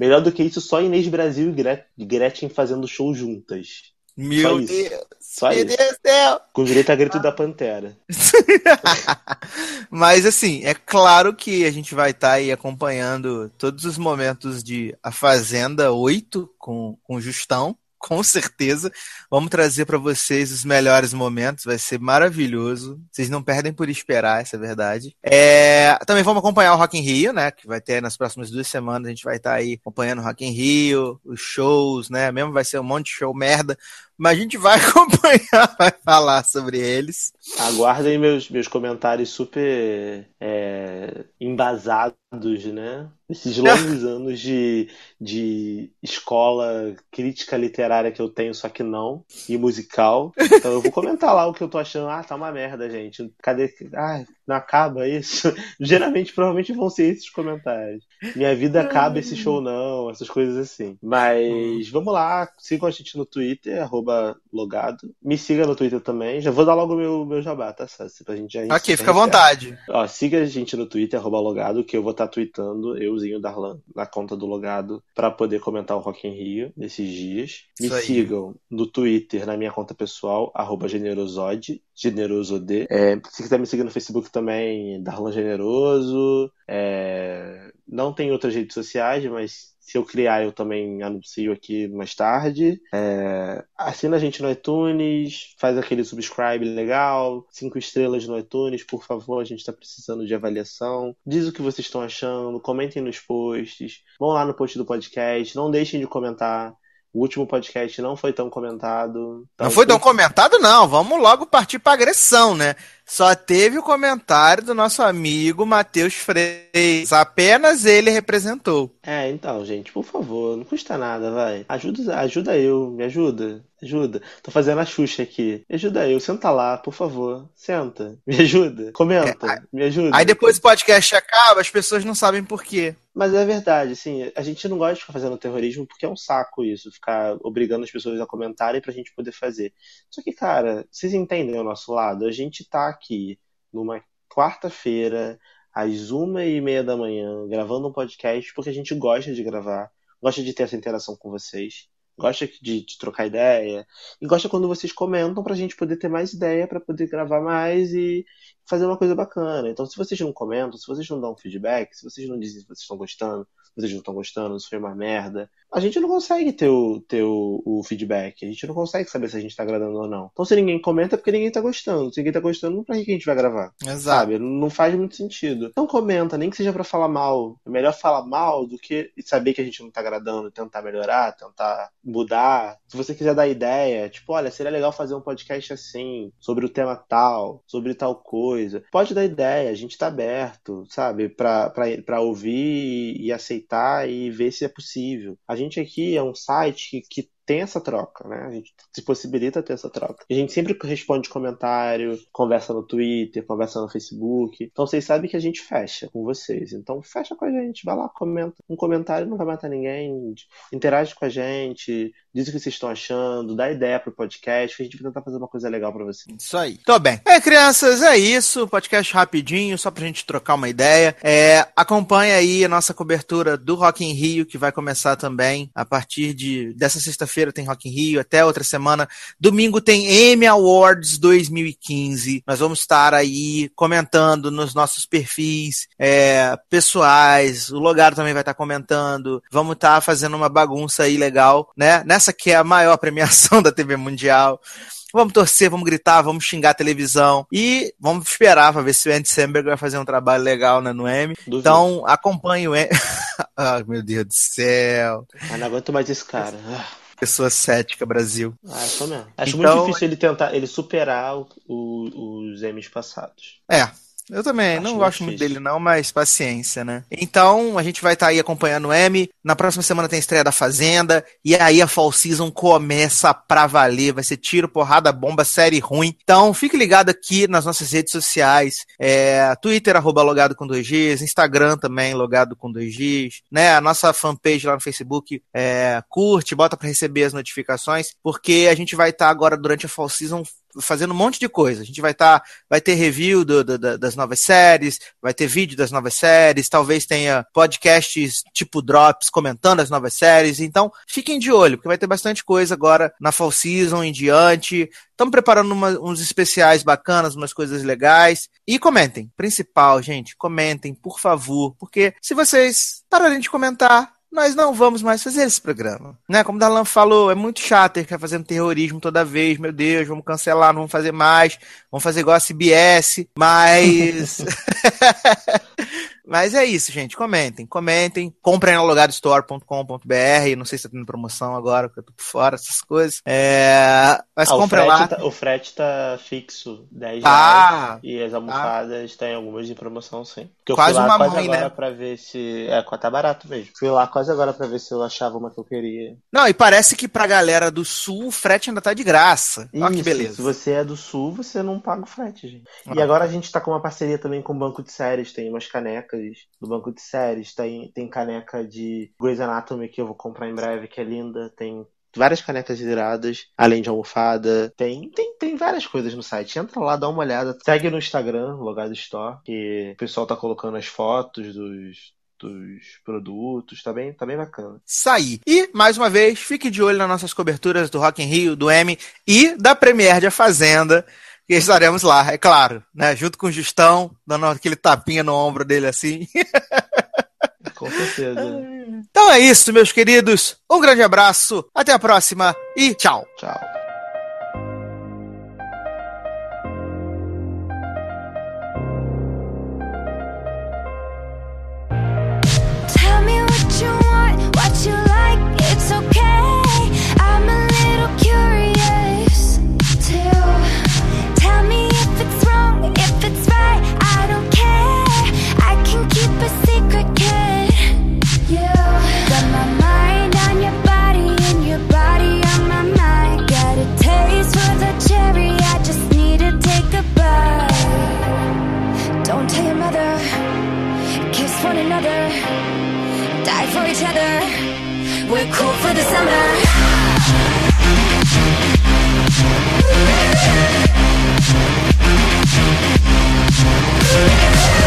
Melhor do que isso, só Inês Brasil e Gre- Gretchen fazendo show juntas. Meu. Deus, Só meu isso. Deus do céu. Com direito a grito da Pantera. (laughs) Mas assim, é claro que a gente vai estar aí acompanhando todos os momentos de A Fazenda 8 com, com o Justão, (laughs) com certeza. Vamos trazer para vocês os melhores momentos, vai ser maravilhoso. Vocês não perdem por esperar, essa é a verdade. É, também vamos acompanhar o Rock in Rio, né? Que vai ter nas próximas duas semanas, a gente vai estar aí acompanhando o Rock in Rio, os shows, né? Mesmo vai ser um monte de show merda, mas a gente vai (laughs) acompanhar, vai falar sobre eles. Aguardem meus, meus comentários super é, embasados, né? Esses (laughs) longos anos de, de escola crítica literária que eu tenho, só que não, e musical. Então eu vou comentar lá o que eu tô achando. Ah, tá uma merda, gente. Cadê? Ah, não acaba isso? (laughs) Geralmente, provavelmente vão ser esses comentários. Minha vida acaba esse show, não, essas coisas assim. Mas vamos lá, sigam a gente no Twitter, arroba logado. Me siga no Twitter também. Já vou dar logo meu, meu jabá, tá, Sassi? Pra gente já Ok, fica à vontade. Ó, siga a gente no Twitter, arroba logado, que eu vou estar tweetando, euzinho Darlan, na conta do logado, pra poder comentar o Rock in Rio nesses dias. Me sigam no Twitter, na minha conta pessoal, arroba generosode, generosod. É, se quiser me seguir no Facebook também, Darlan Generoso. É, não tem outras redes sociais, mas se eu criar, eu também anuncio aqui mais tarde. É, assina a gente no iTunes, faz aquele subscribe legal, cinco estrelas no iTunes, por favor, a gente está precisando de avaliação. Diz o que vocês estão achando, comentem nos posts, vão lá no post do podcast, não deixem de comentar. O último podcast não foi tão comentado. Então, Não foi tão comentado, não. Vamos logo partir pra agressão, né? Só teve o comentário do nosso amigo Matheus Freitas. Apenas ele representou. É, então, gente, por favor, não custa nada, vai. Ajuda, ajuda eu, me ajuda, ajuda. Tô fazendo a Xuxa aqui. Me ajuda eu, senta lá, por favor. Senta, me ajuda. Comenta, me ajuda. Aí depois o podcast acaba, as pessoas não sabem por quê. Mas é verdade, assim, a gente não gosta de ficar fazendo terrorismo porque é um saco isso, ficar obrigando as pessoas a comentarem pra gente poder fazer. Só que, cara, vocês entendem o nosso lado? A gente tá aqui numa quarta-feira, às uma e meia da manhã, gravando um podcast porque a gente gosta de gravar, gosta de ter essa interação com vocês, gosta de, de trocar ideia, e gosta quando vocês comentam pra gente poder ter mais ideia, pra poder gravar mais e fazer uma coisa bacana. Então, se vocês não comentam, se vocês não dão feedback, se vocês não dizem se vocês estão gostando, se vocês não estão gostando, se foi uma merda, a gente não consegue ter o, ter o, o feedback. A gente não consegue saber se a gente tá agradando ou não. Então, se ninguém comenta, é porque ninguém tá gostando. Se ninguém tá gostando, pra que a gente vai gravar? Exato. Sabe? Não faz muito sentido. Então comenta, nem que seja pra falar mal. É melhor falar mal do que saber que a gente não tá agradando, tentar melhorar, tentar mudar. Se você quiser dar ideia, tipo, olha, seria legal fazer um podcast assim, sobre o tema tal, sobre tal coisa. Pode dar ideia, a gente tá aberto, sabe? Pra ouvir e aceitar e ver se é possível. A gente aqui é um site que, que tem essa troca, né? A gente se possibilita ter essa troca. A gente sempre responde comentário, conversa no Twitter, conversa no Facebook. Então vocês sabem que a gente fecha com vocês. Então fecha com a gente, vai lá, comenta. Um comentário não vai matar ninguém, interage com a gente, diz o que vocês estão achando, dá ideia pro podcast, que a gente vai tentar fazer uma coisa legal pra vocês. Isso aí. Tô bem. É, crianças, é isso. Podcast rapidinho, só pra gente trocar uma ideia. É, acompanha aí a nossa cobertura do Rock in Rio, que vai começar também a partir de dessa sexta-feira tem Rock in Rio, até outra semana. Domingo tem Emmy Awards 2015. Nós vamos estar aí comentando nos nossos perfis é, pessoais. O Logado também vai estar comentando. Vamos estar fazendo uma bagunça aí legal, né? Nessa que é a maior (laughs) premiação da TV Mundial. Vamos torcer, vamos gritar, vamos xingar a televisão e vamos esperar para ver se o Andy Samberg vai fazer um trabalho legal né, no M. Duvido. Então, acompanhe o Andy. (laughs) Ai, meu Deus do céu. Ah, não aguento mais esse cara. Ah, Pessoa cética, Brasil. Ah, só mesmo. Acho Então- muito difícil ele tentar, ele superar o- o- os Emmys passados. É. Eu também, Acho não gosto muito dele não, mas paciência, né? Então, a gente vai estar aí acompanhando o M. Na próxima semana tem estreia da Fazenda. E aí a Fall Season começa pra valer. Vai ser tiro, porrada, bomba, série ruim. Então, fique ligado aqui nas nossas redes sociais. É, Twitter, arroba logado com 2Gs. Instagram também, logado com 2Gs. Né? A nossa fanpage lá no Facebook. É, curte, bota pra receber as notificações. Porque a gente vai estar agora durante a Fall Season fazendo um monte de coisa. A gente vai estar, vai ter review do- do- da- das novas séries, vai ter vídeo das novas séries, talvez tenha podcasts tipo Drops comentando as novas séries. Então, fiquem de olho, porque vai ter bastante coisa agora na Fall Season em diante. Estamos preparando uma- uns especiais bacanas, umas coisas legais. E comentem. Principal, gente, comentem, por favor. Porque se vocês pararem de comentar, nós não vamos mais fazer esse programa. Né? Como o Dalan falou, é muito chato ele ficar fazendo terrorismo toda vez. Meu Deus, vamos cancelar, não vamos fazer mais. Vamos fazer igual a CBS. Mas. (laughs) (laughs) Mas é isso, gente. Comentem, comentem. Comprem no logadostore.com.br. Não sei se tá tendo promoção agora, porque eu tô por fora, essas coisas. É... Mas Ah, comprem lá. tá, o frete tá fixo, 10 Ah, reais. E as almofadas tem algumas em promoção, sim. Porque eu Quase fui lá uma quase mãe, agora né? pra ver se. É, tá barato mesmo. Fui lá quase agora pra ver se eu achava uma que eu queria. Não, e parece que pra galera do sul o frete ainda tá de graça. Olha que beleza. Se você é do sul, você não paga o frete, gente. E Ah. agora a gente tá com uma parceria também com o Banco de Séries. Tem umas canecas do Banco de Séries. Tem, tem caneca de Grey's Anatomy que eu vou comprar em breve, que é linda. Tem várias canecas iradas, além de almofada. Tem, tem, tem várias coisas no site. Entra lá, dá uma olhada. Segue no Instagram, Logado Store, que o pessoal tá colocando as fotos dos, dos produtos. Tá bem, tá bem bacana. sair. E, mais uma vez, fique de olho nas nossas coberturas do Rock in Rio, do M e da Premiere de A Fazenda, que estaremos lá, é claro, né? Junto com o Justão, dando aquele tapinha no ombro dele assim. Com certeza. Então é isso, meus queridos. Um grande abraço, até a próxima e tchau. Tchau. Tell your mother kiss one another, die for each other. We're cool for the summer. (laughs)